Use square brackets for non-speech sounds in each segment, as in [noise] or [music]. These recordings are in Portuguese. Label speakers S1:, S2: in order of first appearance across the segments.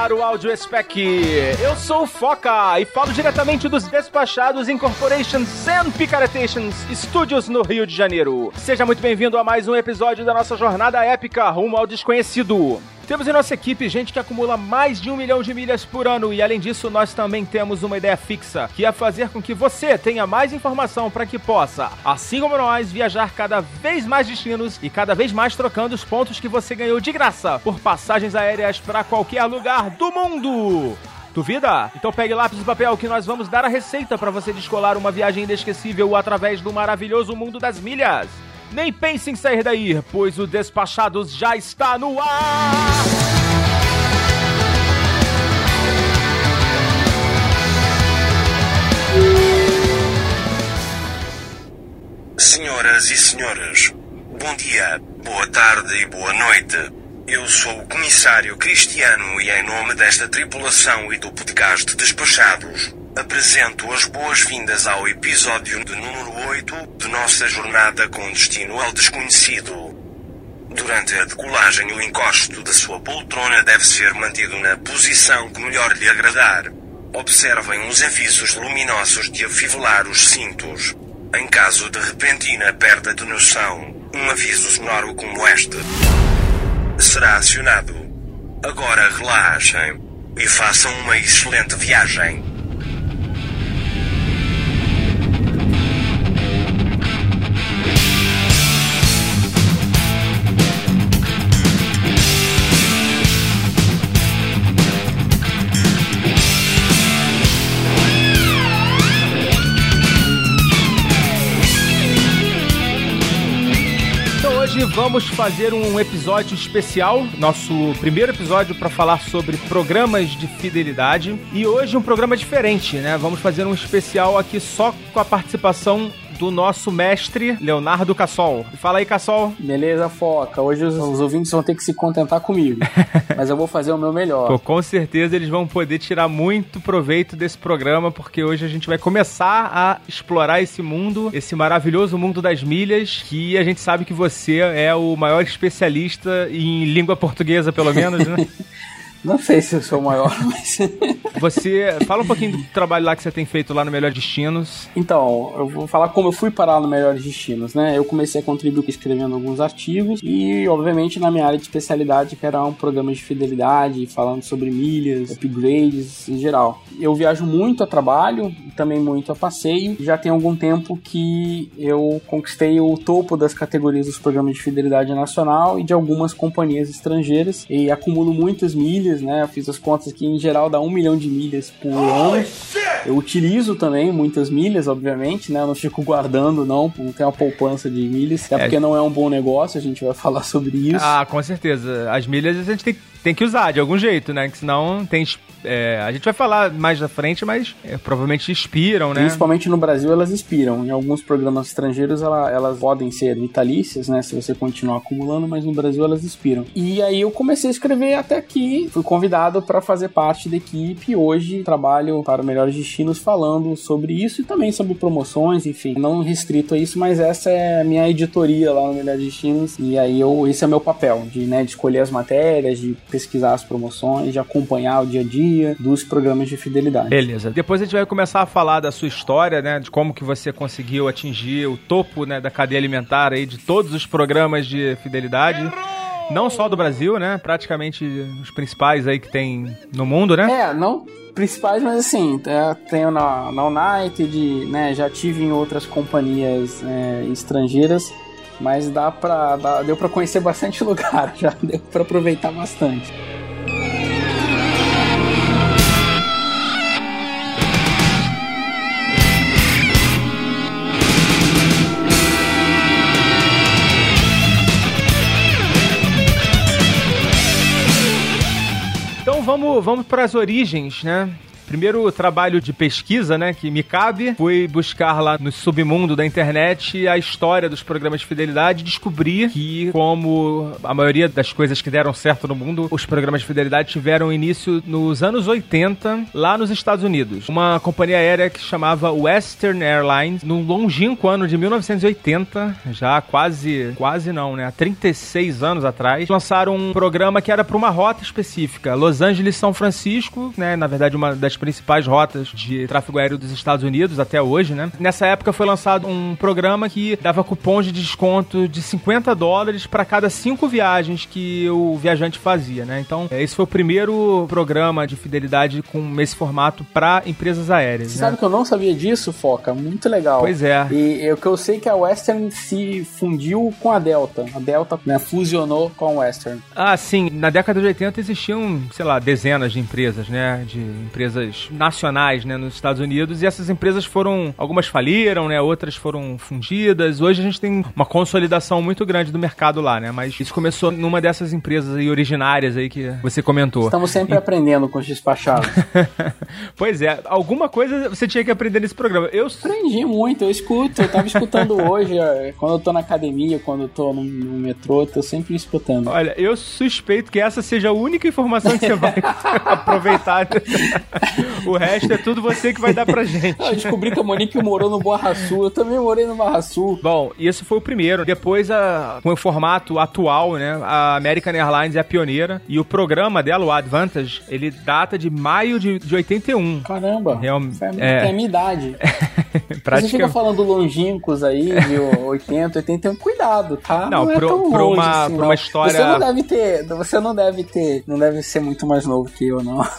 S1: Caro áudio spec. Eu sou o Foca e falo diretamente dos despachados Incorporation and Picaretations Studios no Rio de Janeiro. Seja muito bem-vindo a mais um episódio da nossa jornada épica rumo ao desconhecido. Temos em nossa equipe gente que acumula mais de um milhão de milhas por ano e, além disso, nós também temos uma ideia fixa, que é fazer com que você tenha mais informação para que possa, assim como nós, viajar cada vez mais destinos e cada vez mais trocando os pontos que você ganhou de graça por passagens aéreas para qualquer lugar do mundo. Duvida? Então pegue lápis e papel que nós vamos dar a receita para você descolar uma viagem inesquecível através do maravilhoso mundo das milhas. Nem pense em sair daí, pois o Despachados já está no ar!
S2: Senhoras e senhores, bom dia, boa tarde e boa noite. Eu sou o comissário Cristiano e em nome desta tripulação e do podcast Despachados, apresento as boas-vindas ao episódio de número 8 de nossa jornada com destino ao desconhecido. Durante a decolagem, o encosto da sua poltrona deve ser mantido na posição que melhor lhe agradar. Observem os avisos luminosos de afivelar os cintos. Em caso de repentina perda de noção, um aviso sonoro como este será acionado. Agora relaxem e façam uma excelente viagem.
S1: Hoje vamos fazer um episódio especial, nosso primeiro episódio para falar sobre programas de fidelidade. E hoje um programa diferente, né? Vamos fazer um especial aqui só com a participação do nosso mestre Leonardo Cassol. Fala aí, Cassol.
S3: Beleza, Foca. Hoje os, os ouvintes vão ter que se contentar comigo. [laughs] mas eu vou fazer o meu melhor.
S1: Pô, com certeza eles vão poder tirar muito proveito desse programa, porque hoje a gente vai começar a explorar esse mundo, esse maravilhoso mundo das milhas, que a gente sabe que você é o maior especialista em língua portuguesa, pelo menos, né? [laughs]
S3: Não sei se eu sou o maior, [laughs] mas.
S1: Você fala um pouquinho do trabalho lá que você tem feito lá no Melhor Destinos.
S3: Então, eu vou falar como eu fui parar no Melhores Destinos, né? Eu comecei a contribuir escrevendo alguns artigos e, obviamente, na minha área de especialidade, que era um programa de fidelidade, falando sobre milhas, upgrades em geral. Eu viajo muito a trabalho, também muito a passeio. Já tem algum tempo que eu conquistei o topo das categorias dos programas de fidelidade nacional e de algumas companhias estrangeiras e acumulo muitas milhas né? Eu fiz as contas que em geral dá um milhão de milhas por ano. Eu utilizo também muitas milhas, obviamente, né? Eu não fico guardando, não, não tem uma poupança de milhas, até porque não é um bom negócio, a gente vai [laughs] falar sobre isso.
S1: Ah, com certeza. As milhas a gente tem, tem que usar de algum jeito, né? Que senão tem. É, a gente vai falar mais da frente, mas é, provavelmente expiram, né?
S3: Principalmente no Brasil elas expiram. Em alguns programas estrangeiros ela, elas podem ser vitalícias, né? Se você continuar acumulando, mas no Brasil elas expiram. E aí eu comecei a escrever até aqui. Fui convidado para fazer parte da equipe. Hoje trabalho para Melhores Destinos falando sobre isso e também sobre promoções, enfim. Não restrito a isso, mas essa é a minha editoria lá no Melhores Destinos. E aí eu, esse é meu papel, de, né, de escolher as matérias, de pesquisar as promoções, de acompanhar o dia a dia dos programas de fidelidade.
S1: Beleza. Depois a gente vai começar a falar da sua história, né? De como que você conseguiu atingir o topo né, da cadeia alimentar aí de todos os programas de fidelidade. Não só do Brasil, né? Praticamente os principais aí que tem no mundo, né?
S3: É, não principais, mas assim, tenho na, na United, né? Já tive em outras companhias é, estrangeiras, mas dá pra, dá, deu pra conhecer bastante [laughs] lugar, já deu pra aproveitar bastante.
S1: Vamos, para as origens, né? Primeiro trabalho de pesquisa, né, que me cabe, fui buscar lá no submundo da internet a história dos programas de fidelidade e descobri que, como a maioria das coisas que deram certo no mundo, os programas de fidelidade tiveram início nos anos 80, lá nos Estados Unidos. Uma companhia aérea que chamava Western Airlines, no longínquo ano de 1980, já quase, quase não, né, há 36 anos atrás, lançaram um programa que era para uma rota específica, Los Angeles-São Francisco, né, na verdade uma das principais rotas de tráfego aéreo dos Estados Unidos até hoje, né? Nessa época foi lançado um programa que dava cupons de desconto de 50 dólares para cada cinco viagens que o viajante fazia, né? Então, é, esse foi o primeiro programa de fidelidade com esse formato para empresas aéreas.
S3: Você
S1: né?
S3: sabe que eu não sabia disso, Foca? Muito legal.
S1: Pois é.
S3: E o que eu sei é que a Western se fundiu com a Delta. A Delta né, fusionou com a Western.
S1: Ah, sim. Na década de 80 existiam, sei lá, dezenas de empresas, né? De empresas nacionais, né, nos Estados Unidos, e essas empresas foram, algumas faliram, né, outras foram fundidas. Hoje a gente tem uma consolidação muito grande do mercado lá, né, mas isso começou numa dessas empresas aí originárias aí que você comentou.
S3: Estamos sempre e... aprendendo com os despachados. [laughs]
S1: pois é, alguma coisa você tinha que aprender nesse programa. Eu
S3: aprendi muito, eu escuto, eu tava escutando [laughs] hoje, quando eu tô na academia, quando eu tô no, no metrô, tô sempre escutando.
S1: Olha, eu suspeito que essa seja a única informação que você vai [laughs] aproveitar o resto é tudo você que vai dar pra gente.
S3: Eu descobri que a Monique morou no Barra Sul, eu também morei no Barra Sul.
S1: Bom, isso foi o primeiro. Depois, a, com o formato atual, né, a American Airlines é a pioneira e o programa dela, o Advantage, ele data de maio de, de 81.
S3: Caramba, Real, é, é a minha idade. [laughs] [laughs] Praticamente. Você fica falando longínquos aí, de [laughs] 80, 81, cuidado, tá?
S1: Não, não é pro, pra, uma, assim, uma história...
S3: Você não deve ter, você não deve ter, não deve ser muito mais novo que eu, não. [laughs]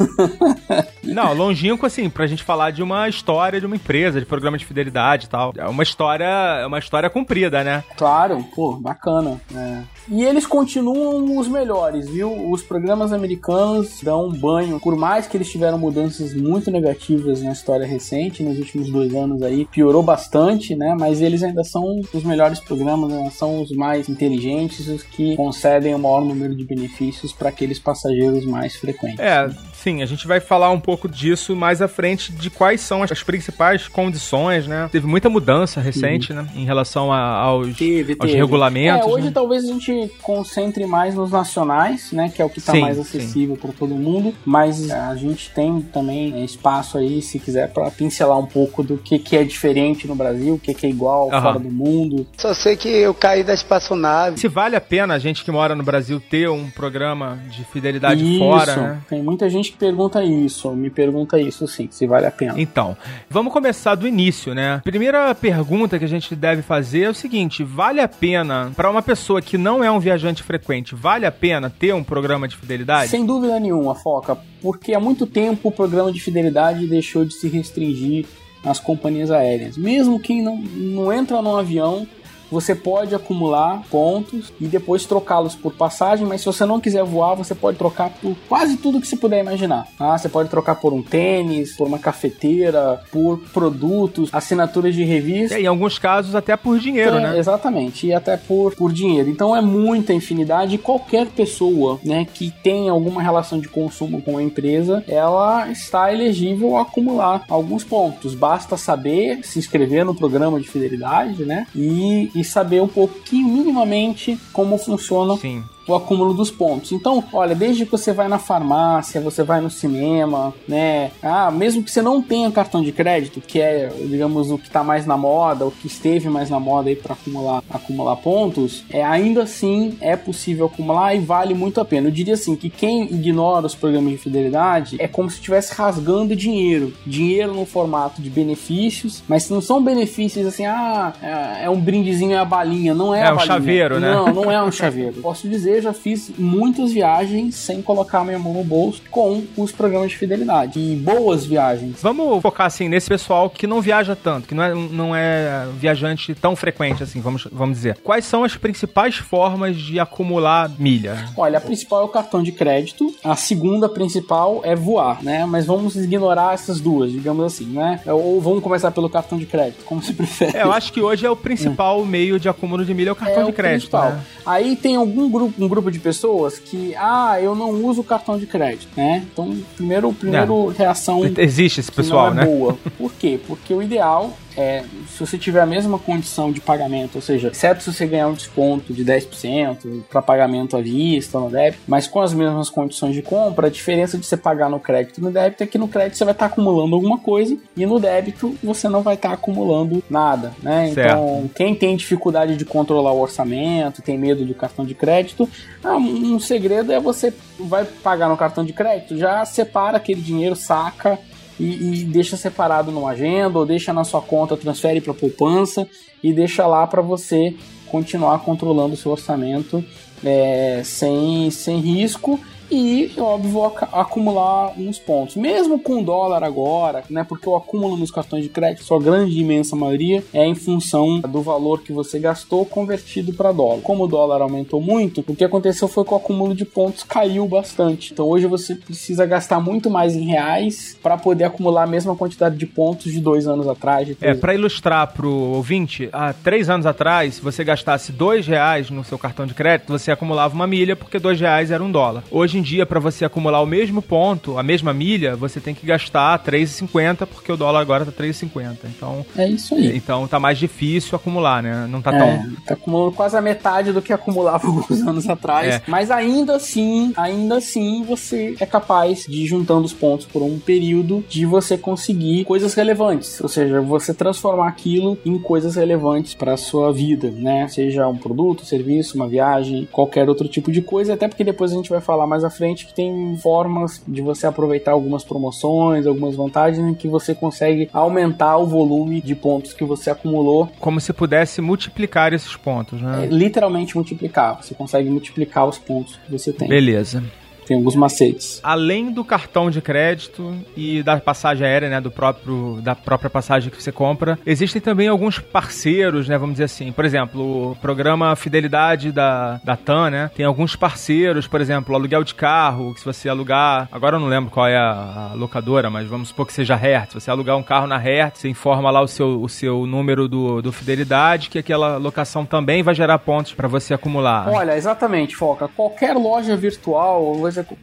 S1: Não, longínquo, assim, pra gente falar de uma história de uma empresa, de programa de fidelidade e tal. É uma história, é uma história comprida, né?
S3: Claro, pô, bacana. É. E eles continuam os melhores, viu? Os programas americanos dão um banho, por mais que eles tiveram mudanças muito negativas na história recente, nos últimos dois anos aí, piorou bastante, né? Mas eles ainda são os melhores programas, né? são os mais inteligentes, os que concedem o maior número de benefícios para aqueles passageiros mais frequentes.
S1: É, sim, a gente vai falar um pouco disso mais à frente de quais são as, principais condições, né? Teve muita mudança recente, né? Em relação a, aos, teve, aos teve. regulamentos.
S3: É, hoje
S1: né?
S3: talvez a gente concentre mais nos nacionais, né? Que é o que está mais acessível para todo mundo. Mas a gente tem também espaço aí, se quiser, para pincelar um pouco do que, que é diferente no Brasil, o que, que é igual uhum. fora do mundo.
S4: Só sei que eu caí da espaçonave.
S1: Se vale a pena a gente que mora no Brasil ter um programa de fidelidade
S3: isso,
S1: fora, né?
S3: Tem muita gente que pergunta isso, me pergunta isso sim, se vale a pena.
S1: Então, vamos começar do início, né? Primeira pergunta que a gente deve fazer é o seguinte: vale a pena para uma pessoa que não é um viajante frequente, vale a pena ter um programa de fidelidade?
S3: Sem dúvida nenhuma, Foca, porque há muito tempo o programa de fidelidade deixou de se restringir às companhias aéreas. Mesmo quem não, não entra num avião você pode acumular pontos e depois trocá-los por passagem, mas se você não quiser voar, você pode trocar por quase tudo que você puder imaginar. Ah, você pode trocar por um tênis, por uma cafeteira, por produtos, assinaturas de revista.
S1: É, em alguns casos até por dinheiro,
S3: é,
S1: né?
S3: Exatamente, e até por, por dinheiro. Então é muita infinidade e qualquer pessoa né, que tem alguma relação de consumo com a empresa, ela está elegível a acumular alguns pontos. Basta saber se inscrever no programa de fidelidade, né? E, e saber um pouquinho, minimamente, como funciona Sim o acúmulo dos pontos. Então, olha, desde que você vai na farmácia, você vai no cinema, né? Ah, mesmo que você não tenha cartão de crédito, que é, digamos, o que está mais na moda, o que esteve mais na moda aí para acumular, acumular pontos, é ainda assim é possível acumular e vale muito a pena. Eu diria assim que quem ignora os programas de fidelidade é como se estivesse rasgando dinheiro, dinheiro no formato de benefícios, mas não são benefícios assim, ah, é, é um brindezinho é a balinha, não é, é a balinha.
S1: um chaveiro, né?
S3: Não, não é um chaveiro. [laughs] Posso dizer já fiz muitas viagens sem colocar minha mão no bolso com os programas de fidelidade. E boas viagens.
S1: Vamos focar assim nesse pessoal que não viaja tanto, que não é, não é viajante tão frequente assim, vamos, vamos dizer. Quais são as principais formas de acumular milha?
S3: Olha, a principal é o cartão de crédito, a segunda principal é voar, né? Mas vamos ignorar essas duas, digamos assim, né? Ou vamos começar pelo cartão de crédito, como se [laughs] prefere.
S1: É, eu acho que hoje é o principal meio de acúmulo de milha é o cartão é de crédito. Né?
S3: Aí tem algum grupo um grupo de pessoas que, ah, eu não uso cartão de crédito, né? Então, primeiro, primeiro é. reação.
S1: Existe esse pessoal,
S3: não
S1: é né?
S3: boa. Por quê? Porque o ideal é, se você tiver a mesma condição de pagamento, ou seja, exceto se você ganhar um desconto de 10% para pagamento à vista no débito, mas com as mesmas condições de compra, a diferença de você pagar no crédito e no débito é que no crédito você vai estar tá acumulando alguma coisa e no débito você não vai estar tá acumulando nada, né? Certo. Então, quem tem dificuldade de controlar o orçamento, tem medo do cartão de crédito, ah, um segredo é você vai pagar no cartão de crédito, já separa aquele dinheiro, saca e, e, deixa separado numa agenda ou deixa na sua conta, transfere para poupança e deixa lá para você continuar controlando o seu orçamento é, sem, sem risco e, óbvio, ac acumular uns pontos. Mesmo com dólar agora, né? Porque o acúmulo nos cartões de crédito, sua grande imensa maioria, é em função do valor que você gastou convertido para dólar. Como o dólar aumentou muito, o que aconteceu foi que o acúmulo de pontos caiu bastante. Então hoje você precisa gastar muito mais em reais para poder acumular a mesma quantidade de pontos de dois anos atrás.
S1: É, para ilustrar para o ouvinte, há três anos atrás, se você gastasse dois reais no seu cartão de crédito, você acumulava uma milha porque dois reais era um dólar. Hoje em dia, para você acumular o mesmo ponto, a mesma milha, você tem que gastar 3,50 porque o dólar agora tá 3,50. Então,
S3: é isso aí.
S1: Então tá mais difícil acumular, né? Não tá
S3: é,
S1: tão
S3: tá acumulando quase a metade do que acumulava [laughs] alguns anos atrás, é. mas ainda assim, ainda assim você é capaz de ir juntando os pontos por um período de você conseguir coisas relevantes, ou seja, você transformar aquilo em coisas relevantes para sua vida, né? Seja um produto, serviço, uma viagem, qualquer outro tipo de coisa, até porque depois a gente vai falar mais à frente que tem formas de você aproveitar algumas promoções, algumas vantagens em que você consegue aumentar o volume de pontos que você acumulou.
S1: Como se pudesse multiplicar esses pontos, né?
S3: É, literalmente multiplicar. Você consegue multiplicar os pontos que você tem.
S1: Beleza
S3: tem alguns macetes.
S1: Além do cartão de crédito e da passagem aérea, né, do próprio da própria passagem que você compra, existem também alguns parceiros, né, vamos dizer assim. Por exemplo, o programa Fidelidade da, da TAM, né, tem alguns parceiros, por exemplo, aluguel de carro, que se você alugar, agora eu não lembro qual é a, a locadora, mas vamos supor que seja Hertz. Se você alugar um carro na Hertz, você informa lá o seu, o seu número do, do Fidelidade, que aquela locação também vai gerar pontos para você acumular.
S3: Olha, exatamente, Foca. Qualquer loja virtual,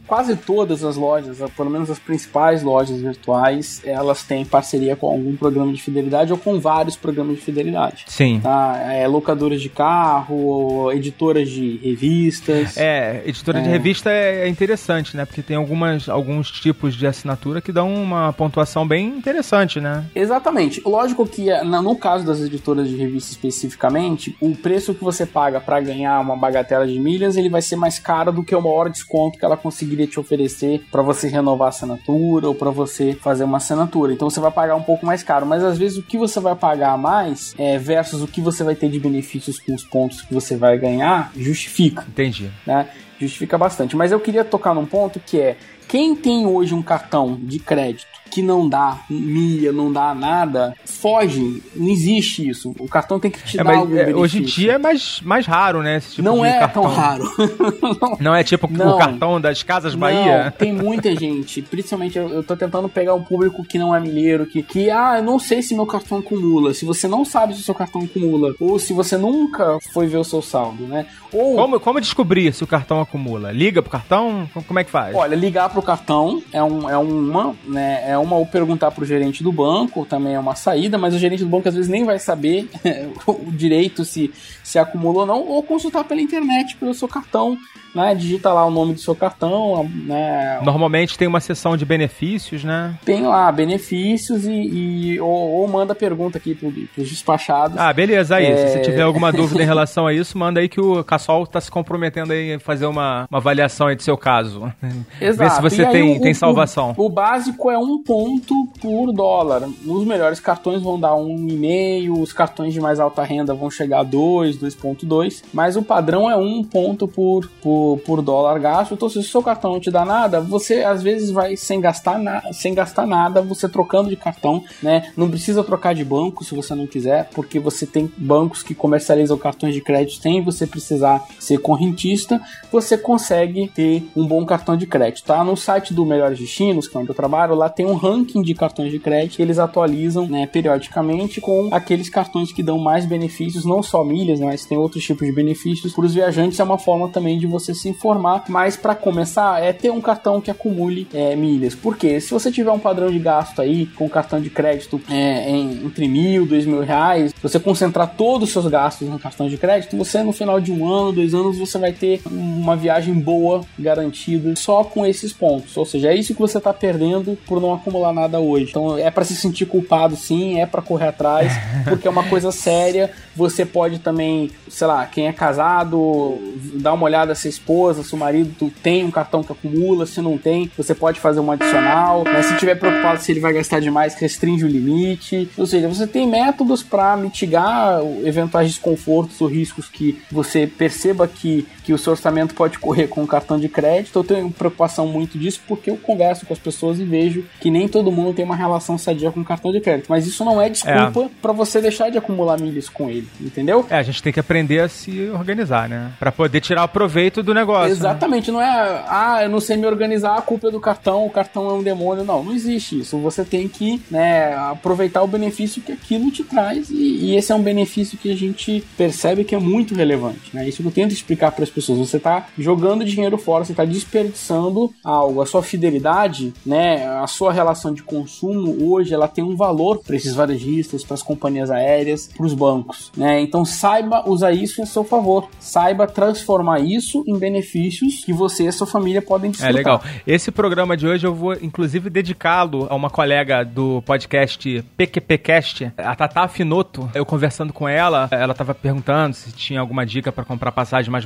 S3: quase todas as lojas, pelo menos as principais lojas virtuais, elas têm parceria com algum programa de fidelidade ou com vários programas de fidelidade.
S1: Sim.
S3: Tá? É, locadoras de carro, editoras de revistas.
S1: É, editora é. de revista é interessante, né? Porque tem algumas, alguns tipos de assinatura que dão uma pontuação bem interessante, né?
S3: Exatamente. Lógico que é, no caso das editoras de revista especificamente, o preço que você paga para ganhar uma bagatela de milhas, ele vai ser mais caro do que o maior desconto que ela conseguiria te oferecer para você renovar a assinatura ou para você fazer uma assinatura. Então você vai pagar um pouco mais caro, mas às vezes o que você vai pagar mais é, versus o que você vai ter de benefícios com os pontos que você vai ganhar justifica.
S1: Entendi.
S3: Né? Justifica bastante. Mas eu queria tocar num ponto que é quem tem hoje um cartão de crédito que não dá milha, não dá nada, foge. Não existe isso. O cartão tem que te é, dar algum é,
S1: Hoje em dia é mais, mais raro, né? Tipo
S3: não é
S1: cartão.
S3: tão raro. [laughs]
S1: não é tipo não. o cartão das Casas Bahia?
S3: Não, tem muita gente. Principalmente eu, eu tô tentando pegar um público que não é milheiro, que, que, ah, eu não sei se meu cartão acumula. Se você não sabe se o seu cartão acumula, ou se você nunca foi ver o seu saldo, né? Ou...
S1: Como, como descobrir se o cartão acumula? Liga pro cartão? Como é que faz?
S3: Olha, ligar pro pro cartão é, um, é uma, né? É uma ou perguntar pro gerente do banco, também é uma saída, mas o gerente do banco às vezes nem vai saber [laughs] o direito se, se acumulou ou não, ou consultar pela internet pelo seu cartão né? Digita lá o nome do seu cartão, né?
S1: Normalmente tem uma seção de benefícios, né?
S3: Tem lá benefícios e, e ou, ou, manda pergunta aqui pro, pros despachados.
S1: Ah, beleza, aí. É... Se você tiver alguma [laughs] dúvida em relação a isso, manda aí que o Cassol tá se comprometendo aí a fazer uma, uma avaliação aí do seu caso. [laughs]
S3: Exato.
S1: Ver se você tem, o, tem salvação.
S3: O, o, básico é um ponto por dólar. Os melhores cartões vão dar um e meio, os cartões de mais alta renda vão chegar a 2, 2.2, mas o padrão é um ponto por, por por, dólar gasto. Então, se o seu cartão não te dá nada, você às vezes vai sem gastar, na, sem gastar nada, você trocando de cartão, né? Não precisa trocar de banco se você não quiser, porque você tem bancos que comercializam cartões de crédito sem você precisar ser correntista, você consegue ter um bom cartão de crédito, tá? Não, site do Melhores Destinos, que é onde eu trabalho, lá tem um ranking de cartões de crédito que eles atualizam né, periodicamente com aqueles cartões que dão mais benefícios, não só milhas, mas tem outros tipos de benefícios. Para os viajantes é uma forma também de você se informar, mas para começar é ter um cartão que acumule é, milhas. Porque se você tiver um padrão de gasto aí com cartão de crédito é, em, entre mil, dois mil reais, você concentrar todos os seus gastos no cartão de crédito, você no final de um ano, dois anos, você vai ter uma viagem boa garantida só com esses pontos. Ou seja, é isso que você está perdendo por não acumular nada hoje. Então é para se sentir culpado, sim, é para correr atrás, [laughs] porque é uma coisa séria. Você pode também, sei lá, quem é casado, dar uma olhada se a esposa, se o marido tem um cartão que acumula, se não tem, você pode fazer um adicional. Mas se tiver preocupado se ele vai gastar demais, restringe o limite. Ou seja, você tem métodos para mitigar eventuais desconfortos ou riscos que você perceba que, que o seu orçamento pode correr com o cartão de crédito. Eu tenho preocupação muito disso porque eu converso com as pessoas e vejo que nem todo mundo tem uma relação sadia com o cartão de crédito. Mas isso não é desculpa é. para você deixar de acumular milhas com ele, entendeu?
S1: É, a gente tem que aprender a se organizar, né? Para poder tirar o proveito do negócio. Né?
S3: Exatamente,
S1: né?
S3: não é, ah, eu não sei me organizar, a culpa é do cartão, o cartão é um demônio. Não, não existe isso. Você tem que né, aproveitar o benefício que aquilo te traz e, e esse é um benefício que a gente percebe que é muito relevante, né? Isso que eu tento explicar para as pessoas. Você está jogando dinheiro fora, você está desperdiçando algo. A sua fidelidade, né, a sua relação de consumo hoje, ela tem um valor para esses varejistas, para as companhias aéreas, para os bancos, né? Então saiba usar isso em seu favor. Saiba transformar isso em benefícios que você e a sua família podem desfrutar.
S1: É legal. Esse programa de hoje eu vou inclusive dedicá-lo a uma colega do podcast PQPcast, a Tata Finoto. Eu conversando com ela, ela estava perguntando se tinha alguma dica para comprar passagem mais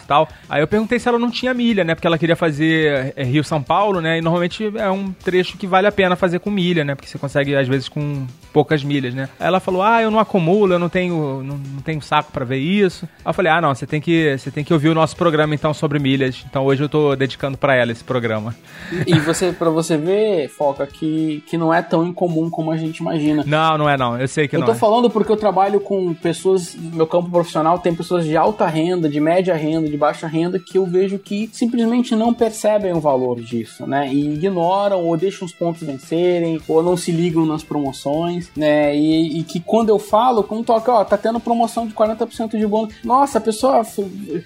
S1: e tal. Aí eu perguntei se ela não tinha milha, né? Porque ela queria fazer é, Rio São Paulo, né? E normalmente é um trecho que vale a pena fazer com milha, né? Porque você consegue às vezes com poucas milhas, né? Aí ela falou: "Ah, eu não acumulo, eu não tenho não, não tenho saco para ver isso". Aí eu falei: "Ah, não, você tem que você tem que ouvir o nosso programa então sobre milhas". Então hoje eu tô dedicando para ela esse programa.
S3: E você para você ver, foca que que não é tão incomum como a gente imagina.
S1: Não, não é não. Eu sei que
S3: eu
S1: não.
S3: Eu tô é. falando porque eu trabalho com pessoas no meu campo profissional, tem pessoas de alta renda, de média renda, de baixa renda que eu vejo que simplesmente não percebem o valor disso, né? E ignoram ou deixam os pontos vencerem ou não se ligam nas promoções, né? E, e que quando eu falo, como toca, ó, tá tendo promoção de 40% de bônus. Nossa, pessoa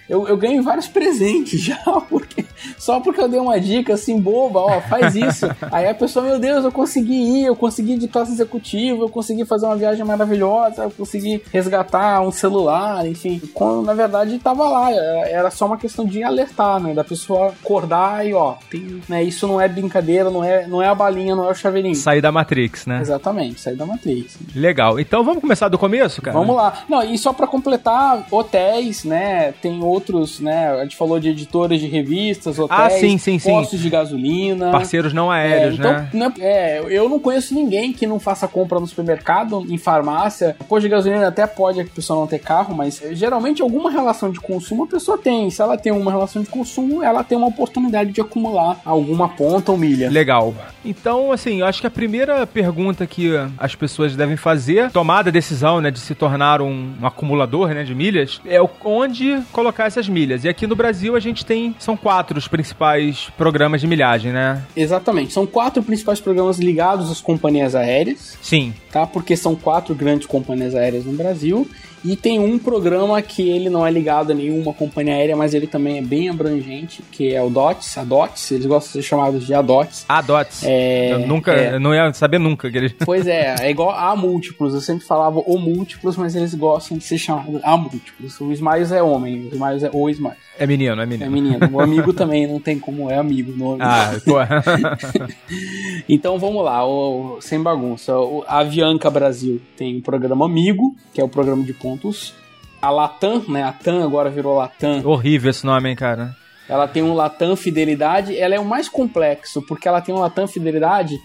S3: eu, eu ganho vários presentes [laughs] já, porque só porque eu dei uma dica assim boba, ó, faz isso. [laughs] Aí a pessoa, meu Deus, eu consegui ir, eu consegui de classe executiva, eu consegui fazer uma viagem maravilhosa, eu consegui resgatar um celular, enfim. Quando na verdade tava lá, era só uma questão de alertar, né? Da pessoa acordar e ó, tem, né, isso não é brincadeira, não é, não é a balinha, não é o chaveirinho.
S1: Sair da Matrix, né?
S3: Exatamente, sair da Matrix.
S1: Legal. Então vamos começar do começo, cara?
S3: Vamos lá. Não, e só para completar, hotéis, né? Tem outros, né? A gente falou de editoras de revistas, hotéis,
S1: ah, sim, sim,
S3: postos sim. de gasolina.
S1: Parceiros não aéreos,
S3: é, então,
S1: né?
S3: Não, é, eu não conheço ninguém que não faça compra no supermercado, em farmácia. Posto de gasolina até pode a pessoa não ter carro, mas geralmente alguma relação de consumo a pessoa tem. Se ela tem uma relação de consumo, ela tem uma oportunidade de acumular alguma ponta ou milha.
S1: Legal. Então, assim, eu acho que a primeira pergunta que as pessoas devem fazer, tomada a decisão, né, de se tornar um, um acumulador, né, de milhas, é onde colocar essas milhas. E aqui no Brasil a gente tem, são quatro os principais programas de milhagem, né?
S3: Exatamente. São quatro principais programas ligados às companhias aéreas.
S1: Sim.
S3: Tá? Porque são quatro grandes companhias aéreas no Brasil. E tem um programa que ele não é ligado a nenhuma companhia aérea, mas ele também é bem abrangente, que é o DOTS, a DOTS, eles gostam de ser chamados de ADOTS.
S1: ADOTS. É, eu nunca, é, eu não ia saber nunca que ele... [laughs]
S3: Pois é, é igual a múltiplos, eu sempre falava o múltiplos, mas eles gostam de ser chamados a múltiplos. O Smiles é homem, o Smiles é o Smiles.
S1: É menino, é menino.
S3: É menino. O amigo também não tem como é amigo nome. [laughs]
S1: Ah, pô. [laughs]
S3: então vamos lá, o, sem bagunça. O, a Avianca Brasil tem um programa Amigo, que é o programa de pontos. A Latam, né? A TAM agora virou Latam.
S1: Horrível esse nome, hein, cara.
S3: Ela tem um Latam Fidelidade. Ela é o mais complexo, porque ela tem um Latam Fidelidade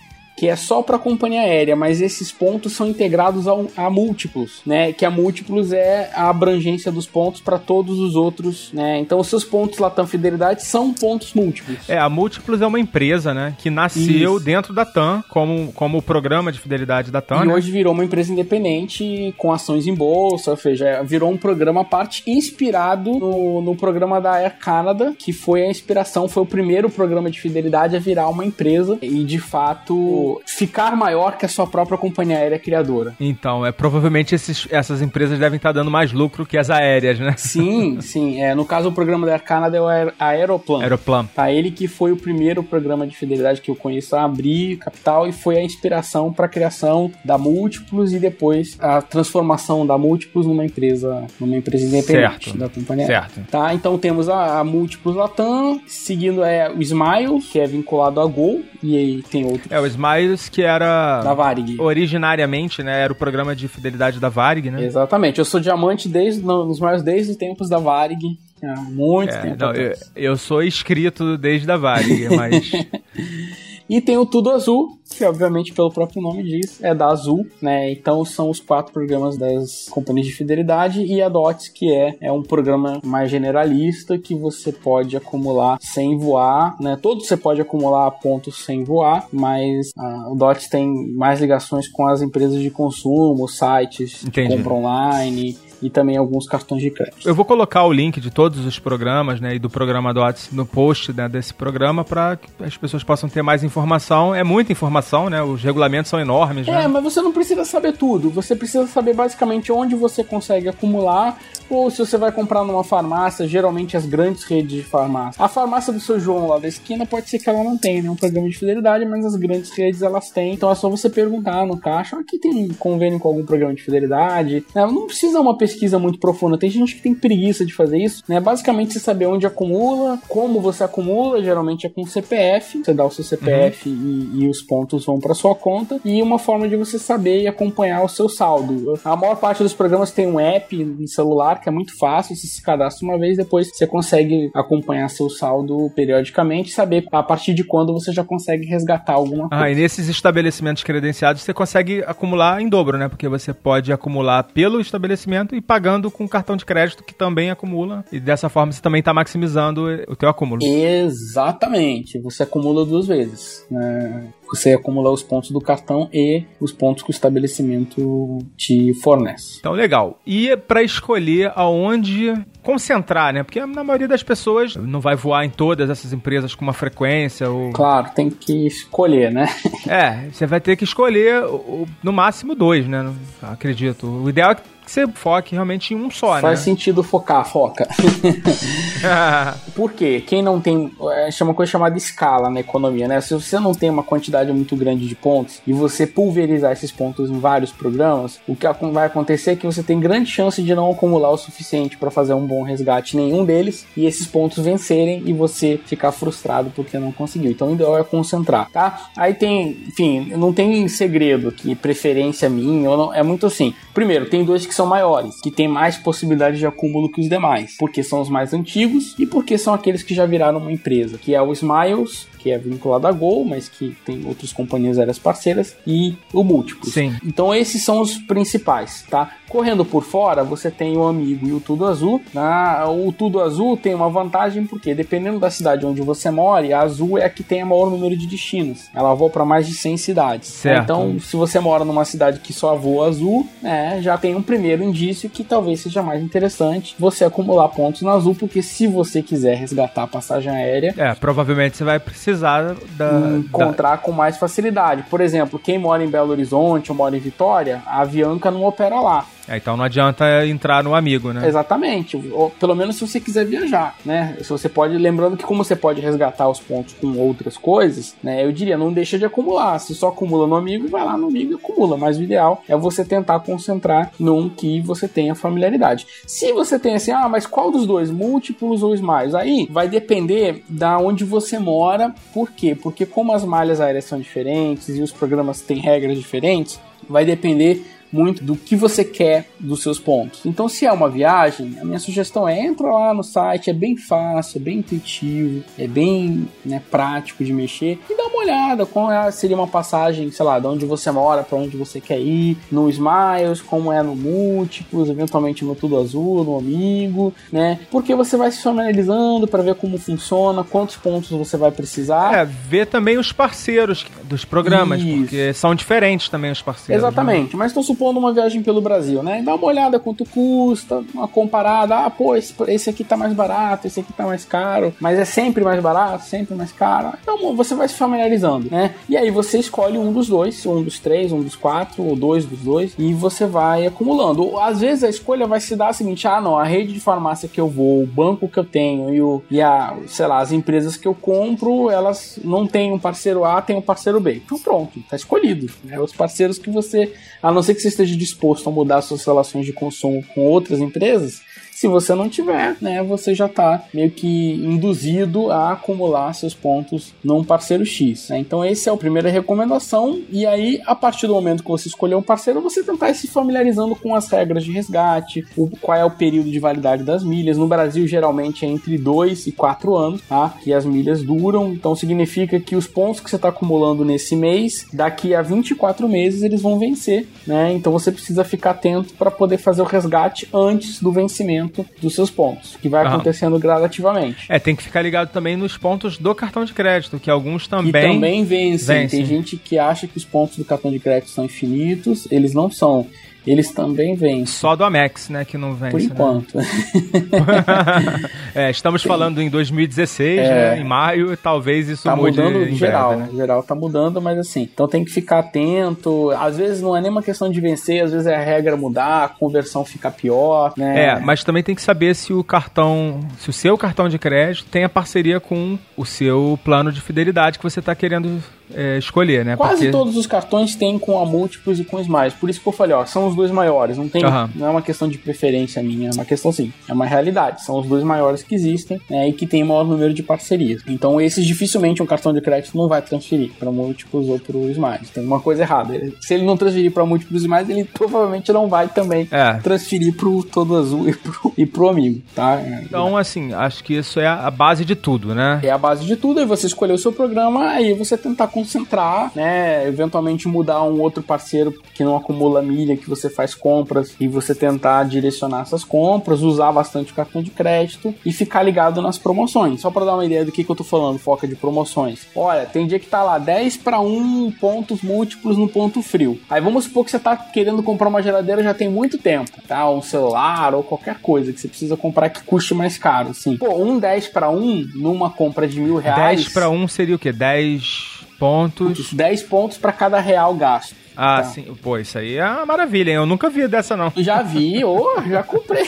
S3: que é só para a companhia aérea, mas esses pontos são integrados ao, a múltiplos, né? Que a múltiplos é a abrangência dos pontos para todos os outros, né? Então os seus pontos Latam Fidelidade são pontos múltiplos.
S1: É, a Múltiplos é uma empresa, né, que nasceu
S3: Isso.
S1: dentro da TAM, como, como o programa de fidelidade da TAM,
S3: E
S1: né?
S3: hoje virou uma empresa independente com ações em bolsa, ou seja, virou um programa à parte inspirado no, no programa da Air Canada, que foi a inspiração, foi o primeiro programa de fidelidade a virar uma empresa e de fato ficar maior que a sua própria companhia aérea criadora.
S1: Então, é provavelmente esses, essas empresas devem estar dando mais lucro que as aéreas, né?
S3: Sim, [laughs] sim. É, no caso, o programa da Air Canada é o Aer- Aeroplan.
S1: Aeroplan.
S3: Tá, ele que foi o primeiro programa de fidelidade que eu conheço a abrir capital e foi a inspiração para a criação da Múltiplos e depois a transformação da Múltiplos numa empresa, numa empresa independente
S1: Certo.
S3: da companhia.
S1: Certo.
S3: Tá, então temos a, a Múltiplos Latam, seguindo é o Smiles, que é vinculado a Gol, e aí tem outro
S1: É, o Smiles, que era...
S3: da Varig.
S1: Originariamente, né, era o programa de fidelidade da Varig, né?
S3: Exatamente, eu sou diamante desde nos maiores desde os tempos da Varig, há muito
S1: É,
S3: tempo.
S1: não, eu, eu sou inscrito desde a Varig, mas... [laughs]
S3: E tem o Tudo Azul, que obviamente pelo próprio nome diz, é da Azul, né? Então são os quatro programas das companhias de fidelidade e a DOTS, que é, é um programa mais generalista que você pode acumular sem voar, né? Todos você pode acumular pontos sem voar, mas ah, o DOTS tem mais ligações com as empresas de consumo, sites
S1: Entendi.
S3: de compra online e também alguns cartões de crédito.
S1: Eu vou colocar o link de todos os programas, né, e do programa DOTS no post né, desse programa para que as pessoas possam ter mais informação. É muita informação, né? Os regulamentos são enormes,
S3: É,
S1: né?
S3: mas você não precisa saber tudo. Você precisa saber basicamente onde você consegue acumular ou se você vai comprar numa farmácia, geralmente as grandes redes de farmácia. A farmácia do seu João lá da esquina pode ser que ela não tenha nenhum programa de fidelidade, mas as grandes redes elas têm. Então é só você perguntar no caixa, aqui tem convênio com algum programa de fidelidade. Não precisa uma pesquisa muito profunda. Tem gente que tem preguiça de fazer isso, né? Basicamente você saber onde acumula, como você acumula, geralmente é com CPF. Você dá o seu CPF e, e os pontos vão para sua conta. E uma forma de você saber e acompanhar o seu saldo. A maior parte dos programas tem um app no celular que é muito fácil. Você se cadastra uma vez, depois você consegue acompanhar seu saldo periodicamente, saber a partir de quando você já consegue resgatar alguma coisa.
S1: Ah, e nesses estabelecimentos credenciados você consegue acumular em dobro, né? Porque você pode acumular pelo estabelecimento e pagando com cartão de crédito que também acumula. E dessa forma você também está maximizando o teu acúmulo.
S3: Exatamente. Você acumula duas vezes. né? Você acumula os pontos do cartão e os pontos que o estabelecimento te fornece.
S1: Então, legal. E para escolher aonde concentrar, né? Porque na maioria das pessoas não vai voar em todas essas empresas com uma frequência ou...
S3: Claro, tem que escolher, né?
S1: É, você vai ter que escolher no máximo dois, né? Acredito. O ideal é que você foque realmente em um só,
S3: Faz
S1: né?
S3: sentido focar, foca. [laughs] Por quê? Quem não tem. É uma coisa chamada escala na economia, né? Se você não tem uma quantidade muito grande de pontos e você pulverizar esses pontos em vários programas, o que vai acontecer é que você tem grande chance de não acumular o suficiente para fazer um bom resgate em nenhum deles e esses pontos vencerem e você ficar frustrado porque não conseguiu. Então o ideal é concentrar, tá? Aí tem, enfim, não tem segredo aqui, preferência minha ou não. É muito assim. Primeiro, tem dois que são maiores, que tem mais possibilidade de acúmulo que os demais, porque são os mais antigos e porque são aqueles que já viraram uma empresa, que é o Smiles, que é vinculado a Gol, mas que tem outras companhias aéreas parceiras, e o Múltiplos.
S1: Sim.
S3: Então esses são os principais, tá? Correndo por fora, você tem o Amigo e o Tudo Azul. Né? O Tudo Azul tem uma vantagem porque, dependendo da cidade onde você mora, a Azul é a que tem o maior número de destinos. Ela voa para mais de 100 cidades.
S1: Certo.
S3: Então, se você mora numa cidade que só voa Azul, né, já tem um primeiro indício que talvez seja mais interessante você acumular pontos na Azul, porque se você quiser resgatar a passagem aérea,
S1: É, provavelmente você vai precisar da. da...
S3: encontrar com mais facilidade. Por exemplo, quem mora em Belo Horizonte ou mora em Vitória, a Avianca não opera lá.
S1: É, então não adianta entrar no amigo, né?
S3: Exatamente. Ou, pelo menos se você quiser viajar, né? Se você pode, lembrando que como você pode resgatar os pontos com outras coisas, né? Eu diria, não deixa de acumular. Se só acumula no amigo, vai lá no amigo e acumula. Mas o ideal é você tentar concentrar num que você tenha familiaridade. Se você tem assim, ah, mas qual dos dois? Múltiplos ou smiles? Aí vai depender da onde você mora. Por quê? Porque como as malhas aéreas são diferentes e os programas têm regras diferentes, vai depender muito do que você quer dos seus pontos. Então, se é uma viagem, a minha sugestão é entra lá no site, é bem fácil, é bem intuitivo, é bem né, prático de mexer e dá uma olhada como é, seria uma passagem, sei lá, de onde você mora para onde você quer ir, no Smiles, como é no Múltiplos, eventualmente no Tudo Azul, no Amigo, né? Porque você vai se familiarizando para ver como funciona, quantos pontos você vai precisar.
S1: É, ver também os parceiros dos programas, Isso. porque são diferentes também os parceiros.
S3: Né? Exatamente, né? mas estou supondo uma viagem pelo Brasil, né? Dá uma olhada quanto custa, uma comparada, ah, pô, esse, esse aqui tá mais barato, esse aqui tá mais caro, mas é sempre mais barato, sempre mais caro. Então você vai se familiarizando, né? E aí você escolhe um dos dois, um dos três, um dos quatro, ou dois dos dois, e você vai acumulando. Às vezes a escolha vai se dar a seguinte: ah, não, a rede de farmácia que eu vou, o banco que eu tenho e, o, e a, sei lá, as empresas que eu compro, elas não têm um parceiro A, tem um parceiro B. Então pronto, tá escolhido. Né? Os parceiros que você, a não ser que você esteja disposto a mudar suas relações de consumo com outras empresas, se você não tiver, né, você já está meio que induzido a acumular seus pontos num parceiro X. Né? Então, essa é a primeira recomendação. E aí, a partir do momento que você escolher um parceiro, você tentar ir se familiarizando com as regras de resgate, o, qual é o período de validade das milhas. No Brasil, geralmente é entre 2 e 4 anos, tá? Que as milhas duram. Então, significa que os pontos que você está acumulando nesse mês, daqui a 24 meses, eles vão vencer, né? Então, você precisa ficar atento para poder fazer o resgate antes do vencimento dos seus pontos, que vai acontecendo gradativamente.
S1: É, tem que ficar ligado também nos pontos do cartão de crédito, que alguns também.
S3: Que também vencem. vencem. Tem gente que acha que os pontos do cartão de crédito são infinitos, eles não são eles também vêm.
S1: Só do Amex, né, que não vence.
S3: Por né? enquanto. Né? [laughs]
S1: é, estamos falando em 2016, é, né, em maio, talvez isso
S3: tá
S1: mude
S3: mudando em geral, breve, né? geral tá mudando, mas assim, então tem que ficar atento. Às vezes não é nem uma questão de vencer, às vezes é a regra mudar, a conversão fica pior, né?
S1: É, mas também tem que saber se o cartão, se o seu cartão de crédito tem a parceria com o seu plano de fidelidade que você está querendo é, escolher, né?
S3: Quase Porque... todos os cartões têm com a Múltiplos e com Smiles. Por isso que eu falei, ó, são os dois maiores. Não tem, uhum. não é uma questão de preferência minha, é uma questão sim, é uma realidade. São os dois maiores que existem né, e que tem o maior número de parcerias. Então esses dificilmente um cartão de crédito não vai transferir para Múltiplos ou para Smiles. Tem uma coisa errada. Se ele não transferir para Múltiplos e Smiles, ele [laughs] provavelmente não vai também é. transferir para o Todo Azul e pro, e pro amigo, tá?
S1: Então, assim, acho que isso é a base de tudo, né?
S3: É a base de tudo. Aí você escolheu o seu programa, aí você tentar concentrar, né? Eventualmente mudar um outro parceiro que não acumula milha, que você faz compras e você tentar direcionar essas compras, usar bastante o cartão de crédito e ficar ligado nas promoções. Só para dar uma ideia do que, que eu tô falando, foca de promoções. Olha, tem dia que tá lá 10 para 1 pontos múltiplos no ponto frio. Aí vamos supor que você tá querendo comprar uma geladeira já tem muito tempo, tá? Um celular ou qualquer coisa que você precisa comprar que custe mais caro, assim. Pô, um 10 para 1 numa compra de mil reais.
S1: 10 para 1 seria o quê? 10 pontos.
S3: 10 pontos para cada real gasto.
S1: Ah, tá. sim. Pô, isso aí é uma maravilha, hein? Eu nunca vi dessa, não.
S3: Já vi, [laughs] oh, já comprei.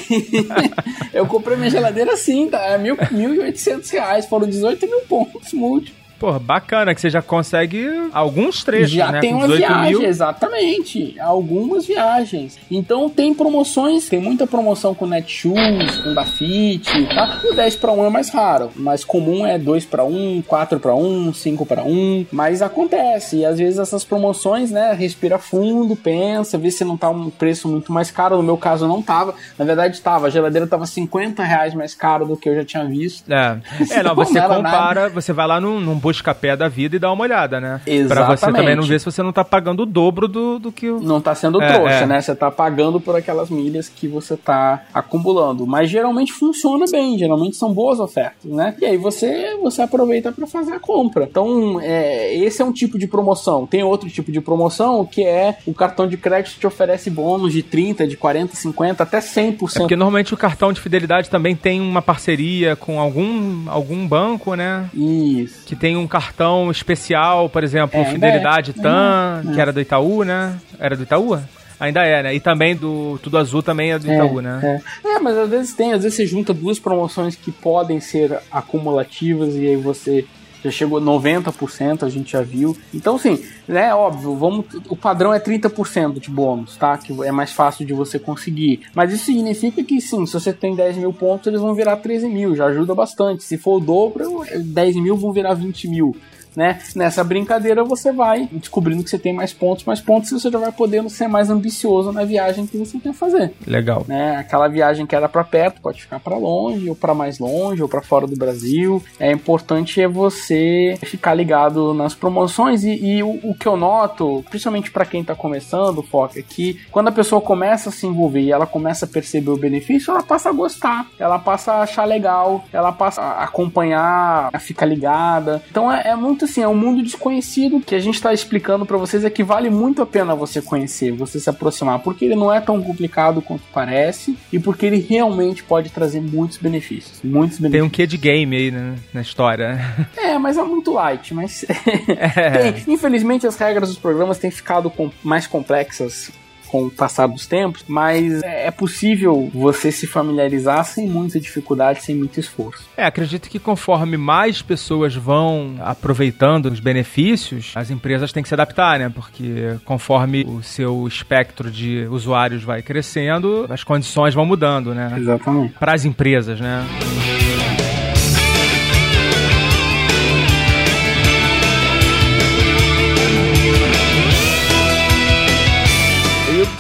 S3: [laughs] eu comprei minha geladeira assim, tá? É mil, 1.800 reais, foram 18 mil pontos múltiplos.
S1: Pô, bacana que você já consegue alguns trechos,
S3: já
S1: né?
S3: tem uma viagem, mil. exatamente. Algumas viagens. Então tem promoções, tem muita promoção com Netshoes, com Dafit, tá? O 10 para 1 é mais raro, mais comum é 2 para 1, 4 para 1, 5 para 1, mas acontece. E às vezes essas promoções, né, respira fundo, pensa, vê se não tá um preço muito mais caro. No meu caso não tava. Na verdade tava, a geladeira tava 50 reais mais caro do que eu já tinha visto.
S1: É, [laughs] é não, você compara, nada. você vai lá num, num busca-pé da vida e dá uma olhada, né?
S3: Exatamente.
S1: Pra você também não ver se você não tá pagando o dobro do, do que...
S3: Não tá sendo é, trouxa, é. né? Você tá pagando por aquelas milhas que você tá acumulando. Mas geralmente funciona bem, geralmente são boas ofertas, né? E aí você, você aproveita para fazer a compra. Então, é, esse é um tipo de promoção. Tem outro tipo de promoção que é o cartão de crédito te oferece bônus de 30, de 40, 50, até 100%. É
S1: porque normalmente o cartão de fidelidade também tem uma parceria com algum, algum banco, né?
S3: Isso.
S1: Que tem um um cartão especial, por exemplo, é, Fidelidade é. TAM, é, que era do Itaú, né? Era do Itaú? Ainda é, né? E também do Tudo Azul também é do é, Itaú, né?
S3: É. é. mas às vezes tem, às vezes você junta duas promoções que podem ser acumulativas e aí você já chegou 90%, a gente já viu. Então, sim, é óbvio, vamos, o padrão é 30% de bônus, tá? Que é mais fácil de você conseguir. Mas isso significa que, sim, se você tem 10 mil pontos, eles vão virar 13 mil, já ajuda bastante. Se for o dobro, 10 mil vão virar 20 mil né? Nessa brincadeira você vai descobrindo que você tem mais pontos, mais pontos, e você já vai podendo ser mais ambicioso na viagem que você quer fazer.
S1: Legal.
S3: Né? Aquela viagem que era para perto pode ficar para longe, ou para mais longe, ou para fora do Brasil. É importante é você ficar ligado nas promoções e, e o, o, que eu noto, principalmente para quem tá começando, foca, é que quando a pessoa começa a se envolver e ela começa a perceber o benefício, ela passa a gostar, ela passa a achar legal, ela passa a acompanhar, a ficar ligada. Então é, é muito assim, é um mundo desconhecido que a gente está explicando para vocês é que vale muito a pena você conhecer, você se aproximar, porque ele não é tão complicado quanto parece e porque ele realmente pode trazer muitos benefícios, muitos benefícios.
S1: Tem um quê de game aí né, na história.
S3: É, mas é muito light, mas [laughs] é. [laughs] Tem, infelizmente as regras dos programas têm ficado mais complexas com o passar dos tempos, mas é possível você se familiarizar sem muita dificuldade, sem muito esforço.
S1: É, acredito que conforme mais pessoas vão aproveitando os benefícios, as empresas têm que se adaptar, né? Porque conforme o seu espectro de usuários vai crescendo, as condições vão mudando, né?
S3: Exatamente.
S1: Para as empresas, né?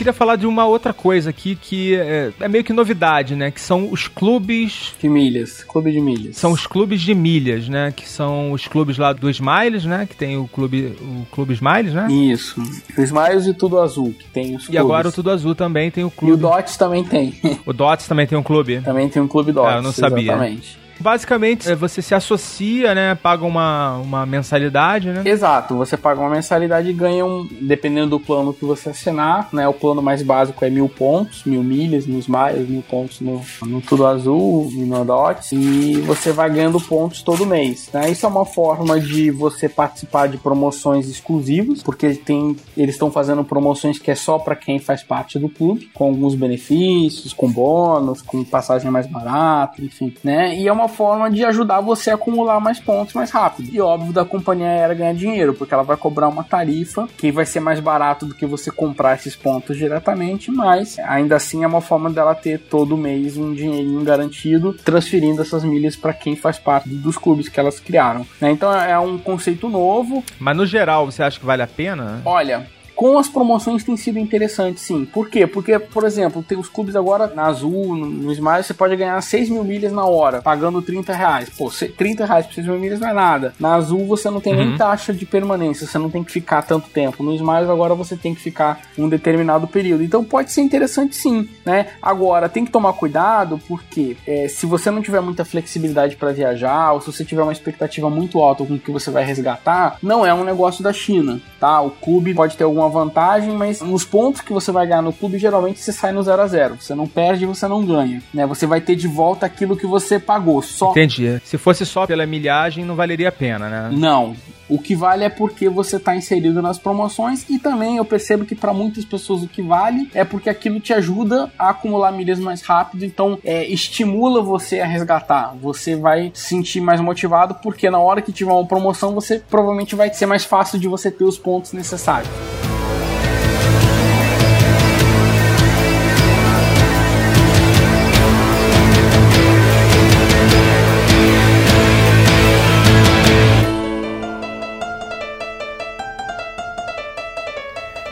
S1: Queria falar de uma outra coisa aqui que é, é, meio que novidade, né? Que são os clubes.
S3: De milhas. Clube de milhas.
S1: São os clubes de milhas, né? Que são os clubes lá do Smiles, né? Que tem o clube, o clube Smiles, né?
S3: Isso. O Smiles e Tudo Azul, que tem os clubes.
S1: E agora o Tudo Azul também tem o clube.
S3: E o Dots também tem.
S1: o Dots também tem um clube.
S3: Também tem um clube Dots. Ah,
S1: eu não sabia.
S3: Exatamente.
S1: Basicamente, é, você se associa, né? Paga uma, uma mensalidade, né?
S3: Exato, você paga uma mensalidade e ganha um. Dependendo do plano que você assinar, né? O plano mais básico é mil pontos, mil milhas nos miles, mil pontos no, no Tudo Azul no Dots. E você vai ganhando pontos todo mês. Né? Isso é uma forma de você participar de promoções exclusivas, porque tem, eles estão fazendo promoções que é só para quem faz parte do clube, com alguns benefícios, com bônus, com passagem mais barata, enfim, né? E é uma forma de ajudar você a acumular mais pontos mais rápido. E óbvio da companhia aérea ganhar dinheiro, porque ela vai cobrar uma tarifa que vai ser mais barato do que você comprar esses pontos diretamente, mas ainda assim é uma forma dela ter todo mês um dinheirinho garantido, transferindo essas milhas para quem faz parte dos clubes que elas criaram. Né? Então é um conceito novo.
S1: Mas no geral, você acha que vale a pena?
S3: Olha, com as promoções tem sido interessante, sim. Por quê? Porque, por exemplo, tem os clubes agora na Azul, no, no Smile, você pode ganhar 6 mil milhas na hora, pagando 30 reais. Pô, 30 reais por 6 mil milhas não é nada. Na Azul você não tem uhum. nem taxa de permanência, você não tem que ficar tanto tempo. No Smile agora você tem que ficar um determinado período. Então pode ser interessante sim, né? Agora, tem que tomar cuidado porque é, se você não tiver muita flexibilidade para viajar, ou se você tiver uma expectativa muito alta com o que você vai resgatar, não é um negócio da China, tá? O clube pode ter alguma uma vantagem, mas nos pontos que você vai ganhar no clube, geralmente você sai no 0 a 0 Você não perde, você não ganha. Né? Você vai ter de volta aquilo que você pagou. Só...
S1: Entendi. Se fosse só pela milhagem, não valeria a pena, né?
S3: Não. O que vale é porque você está inserido nas promoções e também eu percebo que para muitas pessoas o que vale é porque aquilo te ajuda a acumular milhas mais rápido, então é, estimula você a resgatar. Você vai se sentir mais motivado porque na hora que tiver uma promoção você provavelmente vai ser mais fácil de você ter os pontos necessários.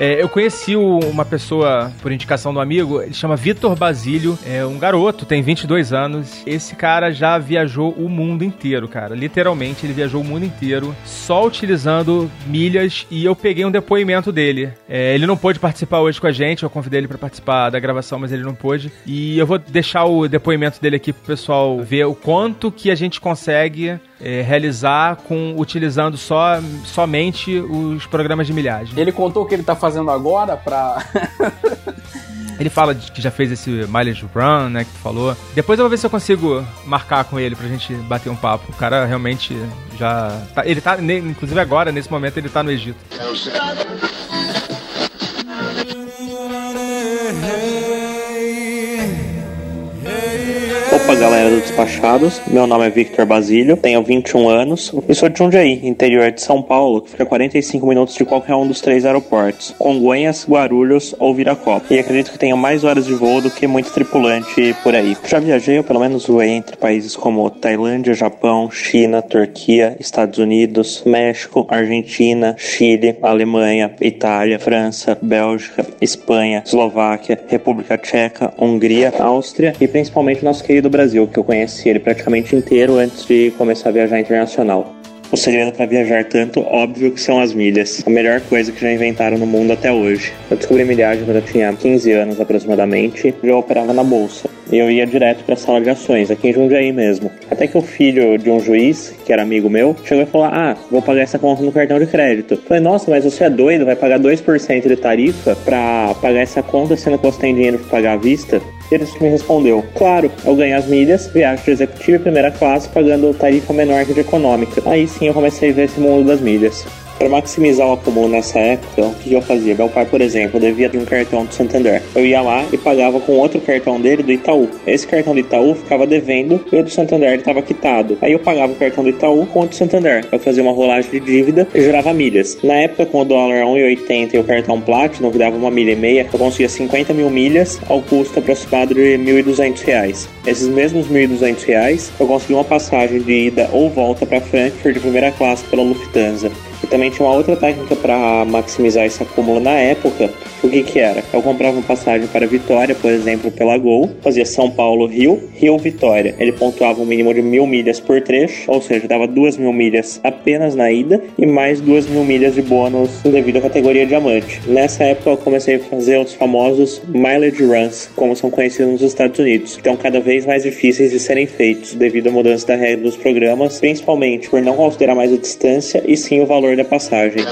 S1: É, eu conheci uma pessoa por indicação do amigo, ele chama Vitor Basílio, é um garoto, tem 22 anos. Esse cara já viajou o mundo inteiro, cara. Literalmente, ele viajou o mundo inteiro só utilizando milhas e eu peguei um depoimento dele. É, ele não pôde participar hoje com a gente, eu convidei ele para participar da gravação, mas ele não pôde. E eu vou deixar o depoimento dele aqui pro pessoal ver o quanto que a gente consegue é, realizar com utilizando só somente os programas de milhagem.
S3: Ele contou o que ele tá fazendo agora para [laughs]
S1: Ele fala de que já fez esse mileage run, né, que tu falou. Depois eu vou ver se eu consigo marcar com ele pra gente bater um papo. O cara realmente já tá, ele tá inclusive agora nesse momento ele tá no Egito.
S5: Opa, galera do Despachados. Meu nome é Victor Basílio, tenho 21 anos e sou de Jundiaí, interior de São Paulo, que fica a 45 minutos de qualquer um dos três aeroportos, Congonhas, Guarulhos ou Viracopos. E acredito que tenho mais horas de voo do que muito tripulante por aí. Já viajei, ou pelo menos voei entre países como Tailândia, Japão, China, Turquia, Estados Unidos, México, Argentina, Chile, Alemanha, Itália, França, Bélgica, Espanha, Eslováquia, República Tcheca, Hungria, Áustria e principalmente nosso querido Brasil, que eu conheci ele praticamente inteiro antes de começar a viajar internacional. O segredo para viajar tanto, óbvio que são as milhas. A melhor coisa que já inventaram no mundo até hoje. Eu descobri milhagem quando eu tinha 15 anos aproximadamente e eu operava na bolsa. Eu ia direto para a sala de ações, aqui em Jundiaí mesmo. Até que o filho de um juiz, que era amigo meu, chegou e falou: Ah, vou pagar essa conta no cartão de crédito. Eu falei: Nossa, mas você é doido? Vai pagar 2% de tarifa para pagar essa conta sendo que você tem dinheiro para pagar à vista? Ele me respondeu: Claro, eu ganho as milhas, viajo de executivo e primeira classe pagando tarifa menor que de econômica. Aí sim eu comecei a ver esse mundo das milhas. Para maximizar o acúmulo nessa época, o que eu fazia? Meu pai, por exemplo, devia de um cartão do Santander. Eu ia lá e pagava com outro cartão dele do Itaú. Esse cartão do Itaú ficava devendo e o do Santander estava quitado. Aí eu pagava o cartão do Itaú com o do Santander. Eu fazia uma rolagem de dívida e gerava milhas. Na época, com o dólar 1,80 e o cartão Platinum, que dava uma milha e meia, eu conseguia 50 mil milhas ao custo aproximado de 1.200 reais. Esses mesmos 1.200 reais, eu consegui uma passagem de ida ou volta para Frankfurt de primeira classe pela Lufthansa. E também tinha uma outra técnica para maximizar esse acúmulo na época. O que que era? Eu comprava uma passagem para Vitória, por exemplo, pela Gol, fazia São Paulo-Rio, Rio-Vitória. Ele pontuava um mínimo de mil milhas por trecho, ou seja, dava duas mil milhas apenas na ida e mais duas mil milhas de bônus devido à categoria diamante. Nessa época eu comecei a fazer os famosos mileage runs, como são conhecidos nos Estados Unidos, que estão cada vez mais difíceis de serem feitos devido à mudança da regra dos programas, principalmente por não considerar mais a distância e sim o valor da passagem.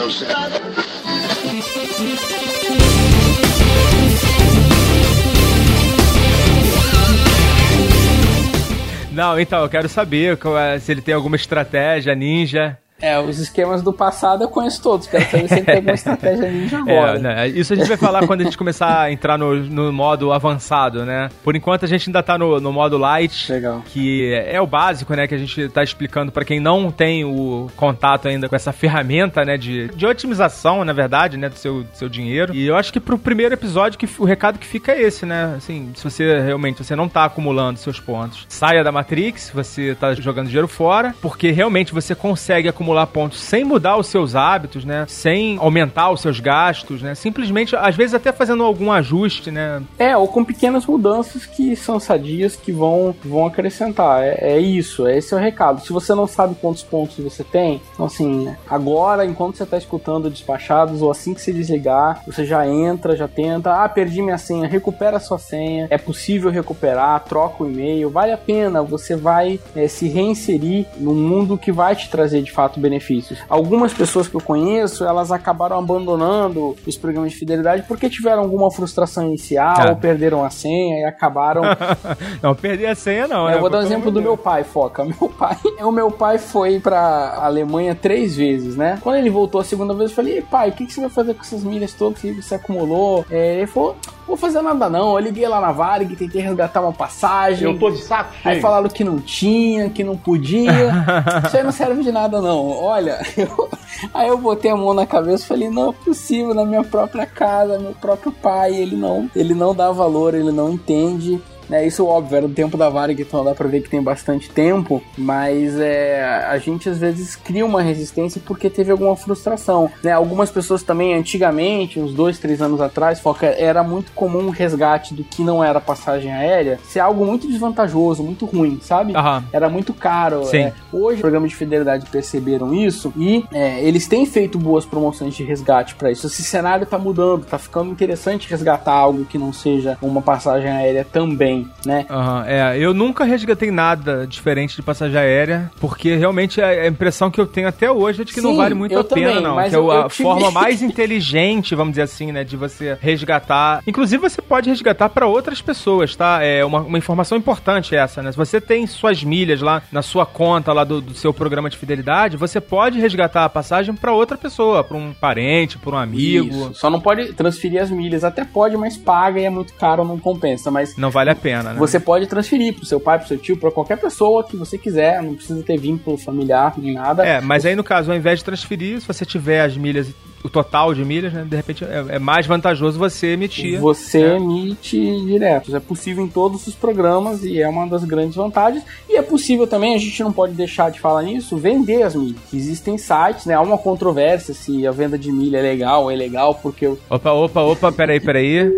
S1: Não, então, eu quero saber qual é- se ele tem alguma estratégia ninja.
S3: É, os esquemas do passado eu conheço todos. Quero saber se ele tem alguma estratégia ninja agora.
S1: É, né, isso a gente vai falar quando a gente começar a entrar no, no modo avançado, né? Por enquanto a gente ainda tá no, no modo light,
S3: Legal.
S1: que é o básico, né? Que a gente tá explicando para quem não tem o contato ainda com essa ferramenta, né? De, de otimização, na verdade, né? Do seu, do seu dinheiro. E eu acho que pro primeiro episódio que o recado que fica é esse, né? Assim, se você realmente você não tá acumulando seus pontos, saia da Matrix, você tá jogando dinheiro fora, porque realmente você consegue acumular pontos sem mudar os seus hábitos, né? Sem aumentar os seus gastos, né? Simplesmente, às vezes até fazendo algum ajuste, né?
S3: É, ou com pequenas mudanças que são sadias que vão, vão acrescentar. É, é isso, é esse é o recado. Se você não sabe quantos pontos você tem, então assim, agora, enquanto você está escutando despachados, ou assim que se desligar, você já entra, já tenta, ah, perdi minha senha, recupera sua senha, é possível recuperar, troca o e-mail, vale a pena, você vai é, se reinserir num mundo que vai te trazer de fato benefícios. Algumas pessoas que eu conheço, elas acabaram abandonando os programas de fidelidade porque tiveram alguma frustração inicial,
S1: Ah.
S3: ou perderam a senha e acabaram [laughs]
S1: não, perder a senha não, né?
S3: eu vou dar um exemplo do meu pai, Foca. [laughs] Meu pai, o meu pai foi pra Alemanha três vezes, né? Quando ele voltou a segunda vez, eu falei, "Ei, pai, o que, que você vai fazer com essas milhas todas que você acumulou? É, ele falou, vou fazer nada não. Eu liguei lá na Varig, tentei resgatar uma passagem.
S1: de saco
S3: Aí falaram que não tinha, que não podia. [laughs] Isso aí não serve de nada, não. Olha, eu- [laughs] aí eu botei a mão na cabeça e falei, não é possível, na minha própria casa, meu próprio pai, ele não, ele não dá valor, ele não entende. Né, isso óbvio, era do tempo da Varig, então dá pra ver que tem bastante tempo, mas é, a gente às vezes cria uma resistência porque teve alguma frustração. Né? Algumas pessoas também, antigamente, uns dois, três anos atrás, Foca, era muito comum o resgate do que não era passagem aérea ser algo muito desvantajoso, muito ruim, sabe?
S1: Aham.
S3: Era muito caro.
S1: Sim.
S3: é. hoje, os programas de fidelidade perceberam isso e é, eles têm feito boas promoções de resgate para isso. Esse cenário tá mudando, tá ficando interessante resgatar algo que não seja uma passagem aérea também, né?
S1: Aham, é, eu nunca resgatei nada diferente de passagem aérea, porque realmente a a impressão que eu tenho até hoje é de que não
S3: Sim,
S1: vale muito a pena,
S3: também,
S1: não.
S3: mas
S1: Que é a forma [laughs] mais inteligente, vamos dizer assim, né, de você resgatar. Inclusive, você pode resgatar para outras pessoas, tá? É uma, uma informação importante essa, né? Se você tem suas milhas lá na sua conta lá do, do seu programa de fidelidade, você pode resgatar a passagem para outra pessoa, para um parente, para um amigo.
S3: Isso. Só não pode transferir as milhas. Até pode, mas paga e é muito caro, não compensa. Mas
S1: Não vale a
S3: Pra
S1: pena, né?
S3: Você pode transferir pro seu pai, pro seu tio, pra qualquer pessoa que você quiser, não precisa ter vínculo familiar nem nada.
S1: É, mas aí no caso, ao invés de transferir, se você tiver as milhas, o total de milhas, né, de repente é, é mais vantajoso você emitir.
S3: Você
S1: É.
S3: emite direto. É possível em todos os programas e é uma das grandes vantagens. E é possível também, a gente não pode deixar de falar nisso, vender as milhas. Existem sites, né? Há uma controvérsia se a venda de milha é legal ou é legal, porque eu
S1: Opa, opa, opa, peraí, peraí.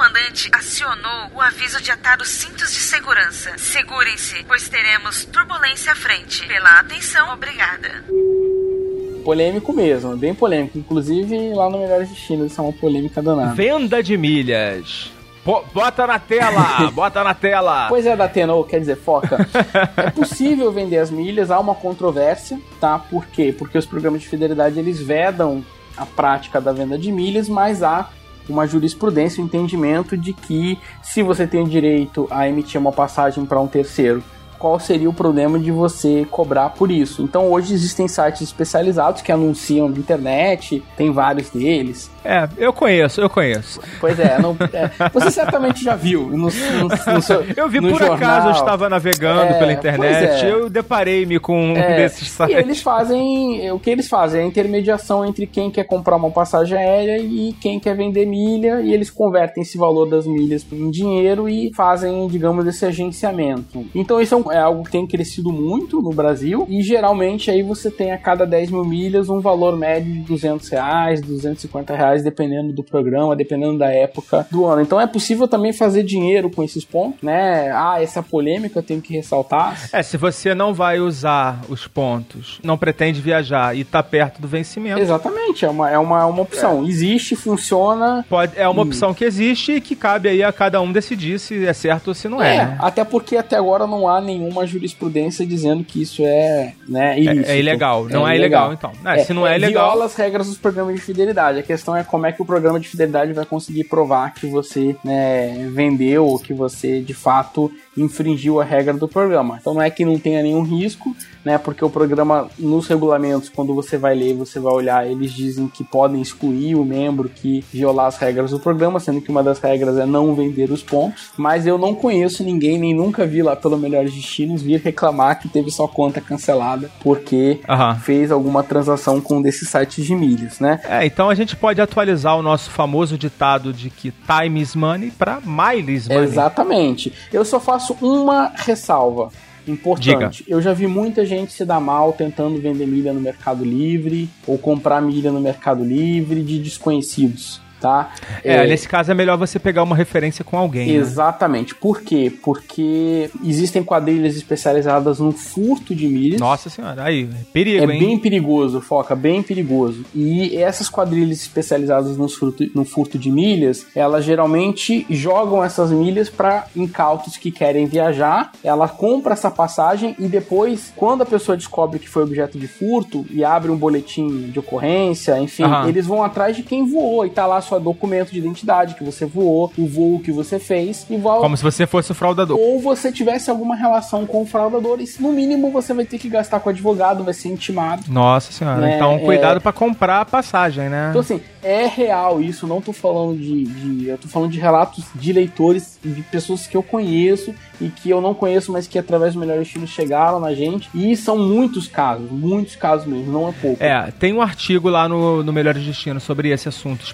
S6: O comandante acionou o aviso de atar os cintos de segurança. Segurem-se, pois teremos turbulência à frente. Pela atenção, obrigada.
S3: polêmico mesmo, é bem polêmico. Inclusive, lá no Melhores Destinos, isso é uma polêmica danada.
S1: Venda de milhas. Bota na tela, [laughs] bota na tela.
S3: Pois é, Datena, quer dizer, foca. [laughs] é possível vender as milhas, há uma controvérsia, tá? Por quê? Porque os programas de fidelidade eles vedam a prática da venda de milhas, mas há uma jurisprudência, um entendimento de que se você tem o direito a emitir uma passagem para um terceiro, qual seria o problema de você cobrar por isso? Então hoje existem sites especializados que anunciam na internet, tem vários deles.
S1: É, eu conheço, eu conheço.
S3: Pois é, não- é, você [laughs] certamente já viu. No, no- no seu-
S1: Eu vi por
S3: jornal.
S1: acaso, eu estava navegando
S3: É,
S1: pela internet,
S3: é.
S1: eu deparei-me com um
S3: É,
S1: desses
S3: E
S1: sites.
S3: eles fazem. O que eles fazem é a intermediação entre quem quer comprar uma passagem aérea e quem quer vender milha, e eles convertem esse valor das milhas em dinheiro e fazem, digamos, esse agenciamento. Então isso é, um- é algo que tem crescido muito no Brasil, e geralmente aí você tem a cada 10 mil milhas um valor médio de 200 reais, 250 reais, dependendo do programa, dependendo da época do ano. Então é possível também fazer dinheiro com esses pontos, né? Ah, essa polêmica eu tenho que ressaltar.
S1: É, se você não vai usar os pontos, não pretende viajar e tá perto do vencimento,
S3: Exatamente, é uma, é uma, uma opção. Existe, funciona.
S1: pode, é uma opção que existe e que cabe aí a cada um decidir se é certo ou se não é.
S3: É,
S1: né?
S3: até porque até agora não há nenhuma jurisprudência dizendo que isso é, né, ilícito.
S1: É- é ilegal. Não é ilegal, então. Ah, se não é ilegal-
S3: Viola as regras dos programas de fidelidade. A questão é como é que o programa de fidelidade vai conseguir provar que você né, vendeu ou que você de fato infringiu a regra do programa. Então não é que não tenha nenhum risco, né? Porque o programa, nos regulamentos, quando você vai ler, você vai olhar, eles dizem que podem excluir o membro que violar as regras do programa, sendo que uma das regras é não vender os pontos. Mas eu não conheço ninguém, nem nunca vi lá pelo Melhores Destinos vir reclamar que teve sua conta cancelada porque
S1: Aham.
S3: fez alguma transação com um desses sites de milhas, né?
S1: É, então a gente pode atualizar o nosso famoso ditado de que time is money para miles money.
S3: Exatamente. Eu só faço uma ressalva importante. Eu já vi muita gente se dar mal tentando vender milha no Mercado Livre ou comprar milha no Mercado Livre de desconhecidos, tá?
S1: É, nesse caso é melhor você pegar uma referência com alguém. né?
S3: Exatamente. Por quê? Porque existem quadrilhas especializadas no furto de milhas.
S1: Nossa senhora, aí, perigo,
S3: É
S1: hein?
S3: bem perigoso, Foca, bem perigoso. E essas quadrilhas especializadas no furto, no furto de milhas, elas geralmente jogam essas milhas para incautos que querem viajar. Ela compra essa passagem e depois, quando a pessoa descobre que foi objeto de furto e abre um boletim de ocorrência, enfim,
S1: Aham.
S3: eles vão atrás de quem voou e tá lá seu documento de identidade que você voou, o voo que você fez e
S1: Como se você fosse o fraudador.
S3: ou você tivesse alguma relação com o fraudador, e no mínimo você vai ter que gastar com advogado, vai ser intimado.
S1: Nossa senhora.
S3: É,
S1: então,
S3: é.
S1: cuidado pra comprar a passagem, né?
S3: Então, assim, é real isso, não tô falando de, de- Eu tô falando de relatos de leitores, de pessoas que eu conheço e que eu não conheço, mas que através do Melhor Estilo chegaram na gente. E são muitos casos, muitos casos mesmo, não é pouco.
S1: É, tem um artigo lá no, no Melhores Destinos sobre esse assunto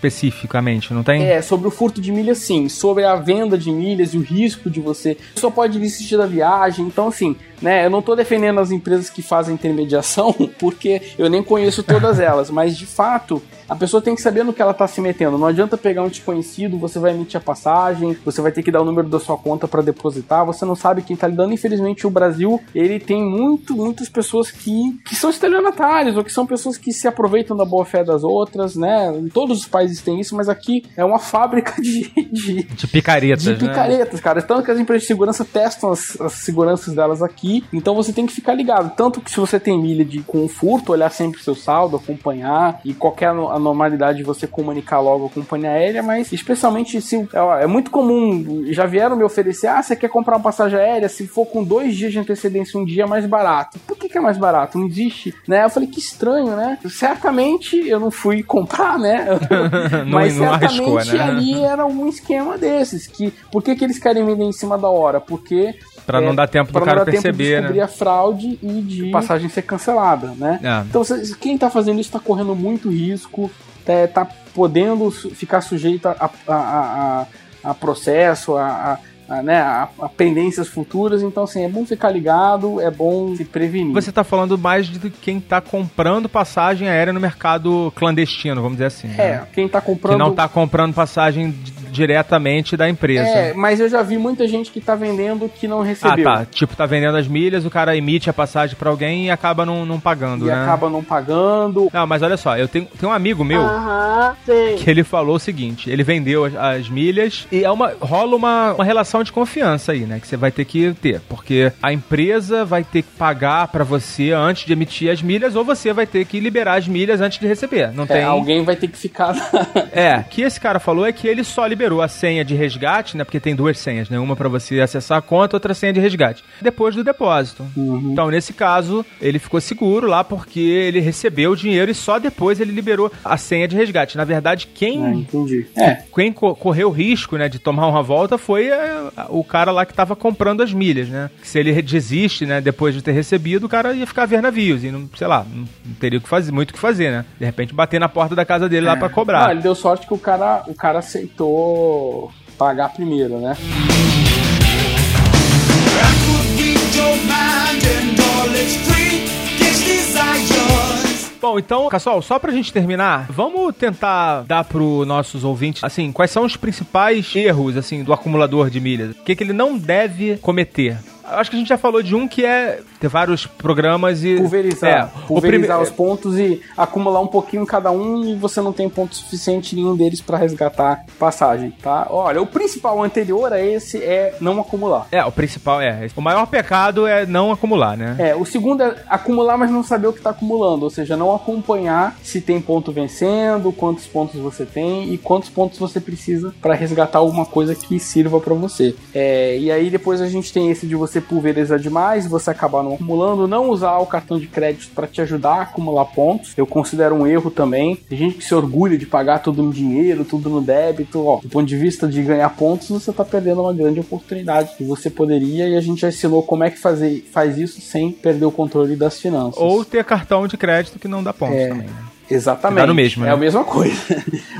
S1: especificamente, não tem?
S3: É, sobre o furto de milhas, sim. Sobre a venda de milhas e o risco de você. Só pode desistir da viagem. Então, assim, né? Eu não tô defendendo as empresas que fazem intermediação, [laughs] porque eu nem conheço todas elas. Mas, de fato, a pessoa tem que saber no que ela tá se metendo. Não adianta pegar um desconhecido, você vai emitir a passagem, você vai ter que dar o número da sua conta para depositar, você não sabe quem tá lidando. Infelizmente, o Brasil, ele tem muito, muitas pessoas que, que são estelionatários, ou que são pessoas que se aproveitam da boa fé das outras, né? Em todos os países tem isso, mas aqui é uma fábrica [laughs] de, de,
S1: De picaretas,
S3: de
S1: né?
S3: picaretas, cara. Tanto que as empresas de segurança testam as, as seguranças delas aqui, então você tem que ficar ligado. Tanto que se você tem milha de, com furto, olhar sempre seu saldo, acompanhar, e qualquer ano- anormalidade você comunicar logo com a companhia aérea, mas especialmente se. É, é muito comum, já vieram me oferecer, ah, você quer comprar uma passagem aérea? Se for com dois dias de antecedência, um dia é mais barato. Por que, que é mais barato, não existe, né? Eu falei, que estranho, né? Certamente eu não fui comprar, né? [laughs] Mas
S1: não arriscou,
S3: certamente
S1: né?
S3: ali era um esquema desses, que por que, que eles querem vender em cima da hora? Porque
S1: Pra não
S3: é,
S1: dar tempo do cara perceber, né?
S3: a fraude e de passagem ser cancelada, né?
S1: É.
S3: Então, quem tá fazendo isso tá correndo muito risco, tá, tá podendo ficar sujeito a, a, a, a- processo, a, a, né, a, a pendências futuras. Então, assim, é bom ficar ligado, é bom se prevenir.
S1: Você tá falando mais de quem tá comprando passagem aérea no mercado clandestino, vamos dizer assim.
S3: É,
S1: né?
S3: quem tá comprando.
S1: Que não tá comprando passagem diretamente da empresa.
S3: É, mas eu já vi muita gente que tá vendendo que não
S1: Ah,
S3: recebeu.
S1: tá. Tipo, tá vendendo as milhas, o cara emite a passagem pra alguém e acaba não, não pagando,
S3: E
S1: né?
S3: acaba não pagando.
S1: Não, mas olha só, eu tenho, tenho um amigo meu que ele falou o seguinte: ele vendeu as, as milhas e é uma, rola uma, uma relação de confiança aí, né? Que você vai ter que ter. Porque a empresa vai ter que pagar pra você antes de emitir as milhas, ou você vai ter que liberar as milhas antes de receber. Não
S3: É,
S1: tem.
S3: alguém vai ter que ficar.
S1: É, o que esse cara falou é que ele só liberou a senha de resgate, né? Porque tem duas senhas, né? Uma pra você acessar a conta, outra senha de resgate. Depois do depósito.
S3: Uhum.
S1: Então, nesse caso, ele ficou seguro lá porque ele recebeu o dinheiro e só depois ele liberou a senha de resgate. Na verdade, quem
S3: É, entendi. É,
S1: quem co- correu o risco, né, de tomar uma volta foi é, o cara lá que tava comprando as milhas, né? Se ele desiste, né, depois de ter recebido, o cara ia ficar a ver navios e não, sei lá, não, não teria que fazer, muito o que fazer, né? De repente bater na porta da casa dele lá pra
S3: Ah,
S1: cobrar.
S3: ele deu sorte que o cara, o cara aceitou pagar primeiro, né?
S1: Bom, então, pessoal, só pra gente terminar, vamos tentar dar pro nossos ouvintes, assim, quais são os principais erros, assim, do acumulador de milhas? O que, que ele não deve cometer? Acho que a gente já falou de um que é ter vários programas e...
S3: Pulverizar.
S1: É,
S3: pulverizar
S1: prime-
S3: os pontos e acumular um pouquinho em cada um e você não tem ponto suficiente em nenhum deles pra resgatar passagem, tá? Olha, o principal anterior a esse é não acumular.
S1: É, o principal é. O maior pecado é não acumular, né?
S3: É, o segundo é acumular, mas não saber o que está acumulando, ou seja, não acompanhar se tem ponto vencendo, quantos pontos você tem e quantos pontos você precisa para resgatar alguma coisa que sirva para você. É, e aí depois a gente tem esse de você pulverizar demais, você acabar não acumulando, não usar o cartão de crédito para te ajudar a acumular pontos. Eu considero um erro também. Tem gente que se orgulha de pagar tudo no dinheiro, tudo no débito. Ó, do ponto de vista de ganhar pontos, você está perdendo uma grande oportunidade que você poderia e a gente já ensinou como é que fazer, faz isso sem perder o controle das finanças.
S1: Ou ter cartão de crédito que não dá pontos
S3: É.
S1: também, né?
S3: Exatamente.
S1: Dá no mesmo, né?
S3: É a mesma coisa.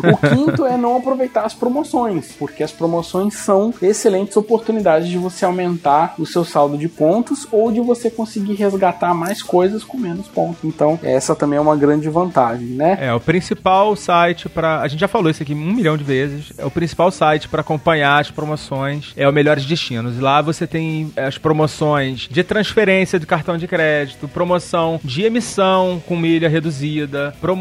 S3: o quinto é não aproveitar as promoções, porque as promoções são excelentes oportunidades de você aumentar o seu saldo de pontos ou de você conseguir resgatar mais coisas com menos pontos. Então, essa também é uma grande vantagem, né?
S1: É, o principal site para A gente já falou isso aqui um milhão de vezes. É o principal site para acompanhar as promoções é o Melhores Destinos. Lá você tem é, as promoções de transferência de cartão de crédito, promoção de emissão com milha reduzida, promoção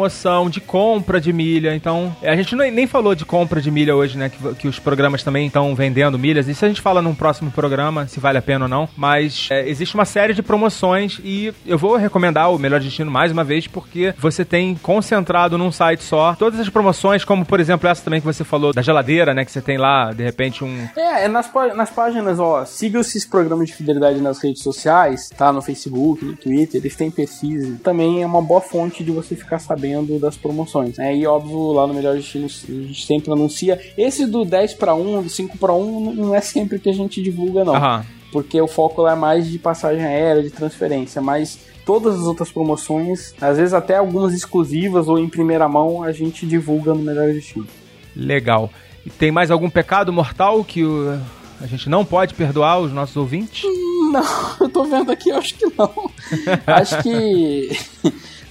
S1: de compra de milha. Então, é, a gente nem falou de compra de milha hoje, né? Que, que os programas também estão vendendo milhas. Isso a gente fala num próximo programa, se vale a pena ou não. Mas é, existe uma série de promoções e eu vou recomendar o Melhor Destino mais uma vez, porque você tem concentrado num site só todas as promoções, como por exemplo essa também que você falou da geladeira, né? Que você tem lá, de repente, um.
S3: É, é nas, nas páginas, ó, siga esses programas de fidelidade nas redes sociais, tá? No Facebook, no Twitter, eles têm perfis. Também é uma boa fonte de você ficar sabendo das promoções. Né? E óbvio, lá no Melhor Destino a gente sempre anuncia. Esse do 10 para 1, do 5 para 1, não é sempre que a gente divulga, não.
S1: Aham.
S3: Porque o foco lá é mais de passagem aérea, de transferência, mas todas as outras promoções, às vezes até algumas exclusivas ou em primeira mão, a gente divulga no Melhor Destino.
S1: Legal. E tem mais algum pecado mortal que o- a gente não pode perdoar os nossos ouvintes?
S3: Não, [laughs] eu tô vendo aqui, eu acho que não. [laughs] acho que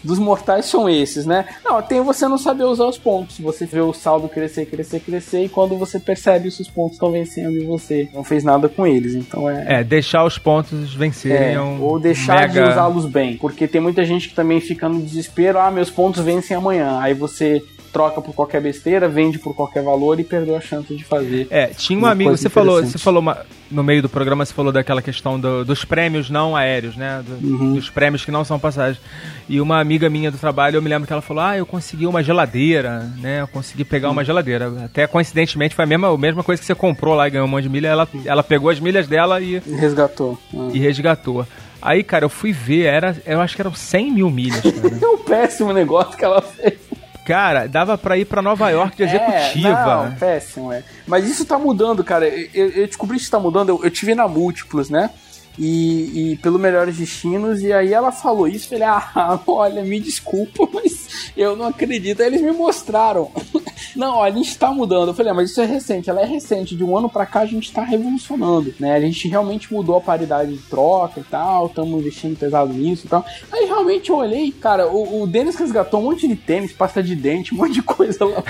S3: dos mortais são esses, né? Não, tem você não saber usar os pontos. Você vê o saldo crescer, crescer, crescer, e quando você percebe se os pontos estão vencendo e você não fez nada com eles. Então é.
S1: É, deixar os pontos vencerem.
S3: É,
S1: um
S3: ou deixar de
S1: mega-
S3: usá-los bem. Porque tem muita gente que também fica no desespero, ah, meus pontos vencem amanhã. Aí você troca por qualquer besteira, vende por qualquer valor e perdeu a chance de fazer.
S1: É, tinha um amigo, você falou, você falou uma- no meio do programa, você falou daquela questão do- dos prêmios não aéreos, né? Do-
S3: Uhum.
S1: Dos prêmios que não são passagens. E uma amiga minha do trabalho, eu me lembro que ela falou: Ah, eu consegui uma geladeira, né? Eu consegui pegar
S3: Uhum.
S1: uma geladeira. Até coincidentemente foi a mesma, a mesma coisa que você comprou lá e ganhou um monte de milha. Ela, ela pegou as milhas dela e,
S3: Resgatou. Ah.
S1: e resgatou. Aí, cara, eu fui ver, era, eu acho que eram 100 mil milhas, [laughs] cara.
S3: é um péssimo negócio que ela fez.
S1: Cara, dava pra ir pra Nova York de executiva.
S3: É, não, péssimo, é. Mas isso tá mudando, cara. Eu, eu descobri que isso tá mudando. Eu, eu tive na Múltiplos, né? E, e, pelo Melhores Destinos, e aí ela falou isso, falei, ah, [laughs] olha, me desculpa, [laughs] mas eu não acredito. Aí eles me mostraram. [laughs] não, olha, a gente tá mudando. Eu falei, ah, mas isso é recente, ela é recente, de um ano para cá a gente tá revolucionando, né? A gente realmente mudou a paridade de troca e tal, estamos investindo pesado nisso e tal. Aí realmente eu olhei, cara, o, o Denis resgatou um monte de tênis, pasta de dente, um monte de coisa lá.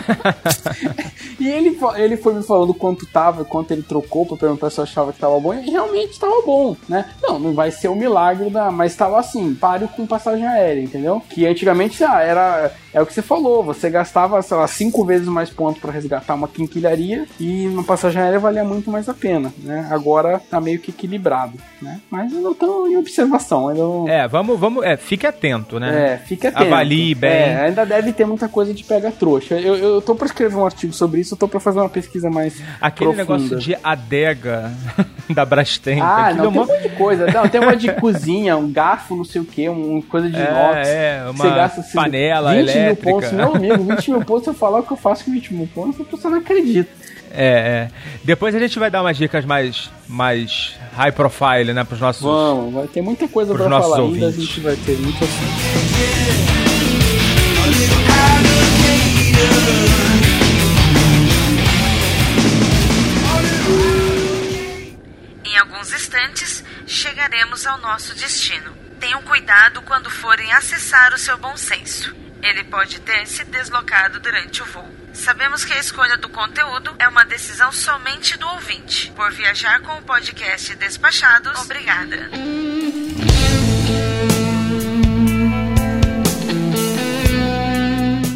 S3: e ele, ele foi me falando quanto tava, quanto ele trocou pra perguntar se eu achava que tava bom, e realmente tava bom, né? Né? Não, não vai ser o um milagre da. Mas estava assim, páreo com passagem aérea, entendeu? Que antigamente ah, era. É o que você falou, você gastava, sei lá, cinco vezes mais pontos para resgatar uma quinquilharia e uma passagem aérea valia muito mais a pena, né? Agora tá meio que equilibrado, né? Mas eu não tô em observação, ainda não...
S1: É, vamos, vamos, é, fique atento, né?
S3: É, fique atento.
S1: Avalie bem.
S3: É, ainda deve ter muita coisa de pega trouxa. Eu, eu tô pra escrever um artigo sobre isso, eu tô pra fazer uma pesquisa mais
S1: Aquele
S3: profunda.
S1: negócio de adega [laughs] da Brastemp.
S3: Ah, não, é uma... de coisa. Não, tem uma de cozinha, um garfo, não sei o que, uma coisa de inox.
S1: É, uma você gasta, assim, panela 20 elétrica.
S3: mil pontos. Meu amigo, 20 mil pontos, eu falar o que eu faço com 20 mil pontos, a pessoa não acredita.
S1: É, é. Depois a gente vai dar umas dicas mais, mais high profile, né, pros nossos.
S3: Vamos, vai ter muita coisa pra falar ouvintes. ainda, a gente vai ter muito.
S6: Em alguns instantes, chegaremos ao nosso destino. Tenham cuidado quando forem acessar o seu bom senso. Ele pode ter se deslocado durante o voo. Sabemos que a escolha do conteúdo é uma decisão somente do ouvinte. Por viajar com o podcast Despachados, obrigada.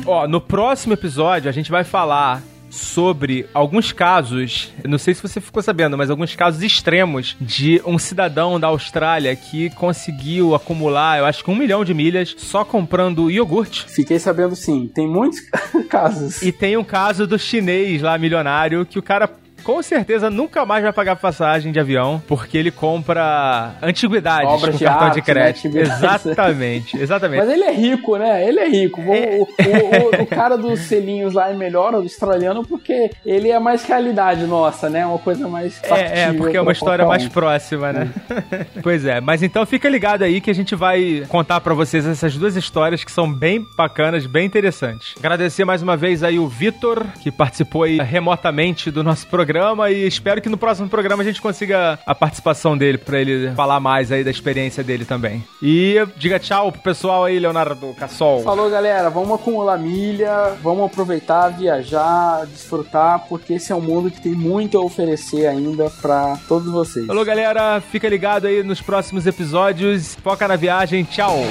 S1: Ó, no próximo episódio a gente vai falar sobre alguns casos, não sei se você ficou sabendo, mas alguns casos extremos de um cidadão da Austrália que conseguiu acumular, eu acho que um milhão de milhas só comprando iogurte.
S3: Fiquei sabendo sim, tem muitos [laughs] casos.
S1: E tem um caso do chinês lá, milionário, que o cara com certeza nunca mais vai pagar passagem de avião, porque ele compra antiguidades
S3: Obras
S1: com
S3: de
S1: cartão
S3: arte,
S1: de crédito.
S3: Né?
S1: Exatamente, exatamente.
S3: Mas ele é rico, né? Ele é rico. É. O, o, o, o, cara dos selinhos lá é melhor, o australiano, porque ele é mais realidade nossa, né? Uma coisa mais
S1: É, é porque é uma história um. mais próxima, né? [laughs] Pois é, mas então fica ligado aí que a gente vai contar para vocês essas duas histórias que são bem bacanas, bem interessantes. Agradecer mais uma vez aí o Vitor, que participou aí remotamente do nosso programa programa e espero que no próximo programa a gente consiga a participação dele para ele falar mais aí da experiência dele também. E diga tchau pro pessoal aí, Leonardo Cassol.
S3: Falou, galera. Vamos acumular milha, vamos aproveitar, viajar, desfrutar, porque esse é um mundo que tem muito a oferecer ainda para todos vocês.
S1: Falou, galera. Fica ligado aí nos próximos episódios. Foca na viagem. Tchau.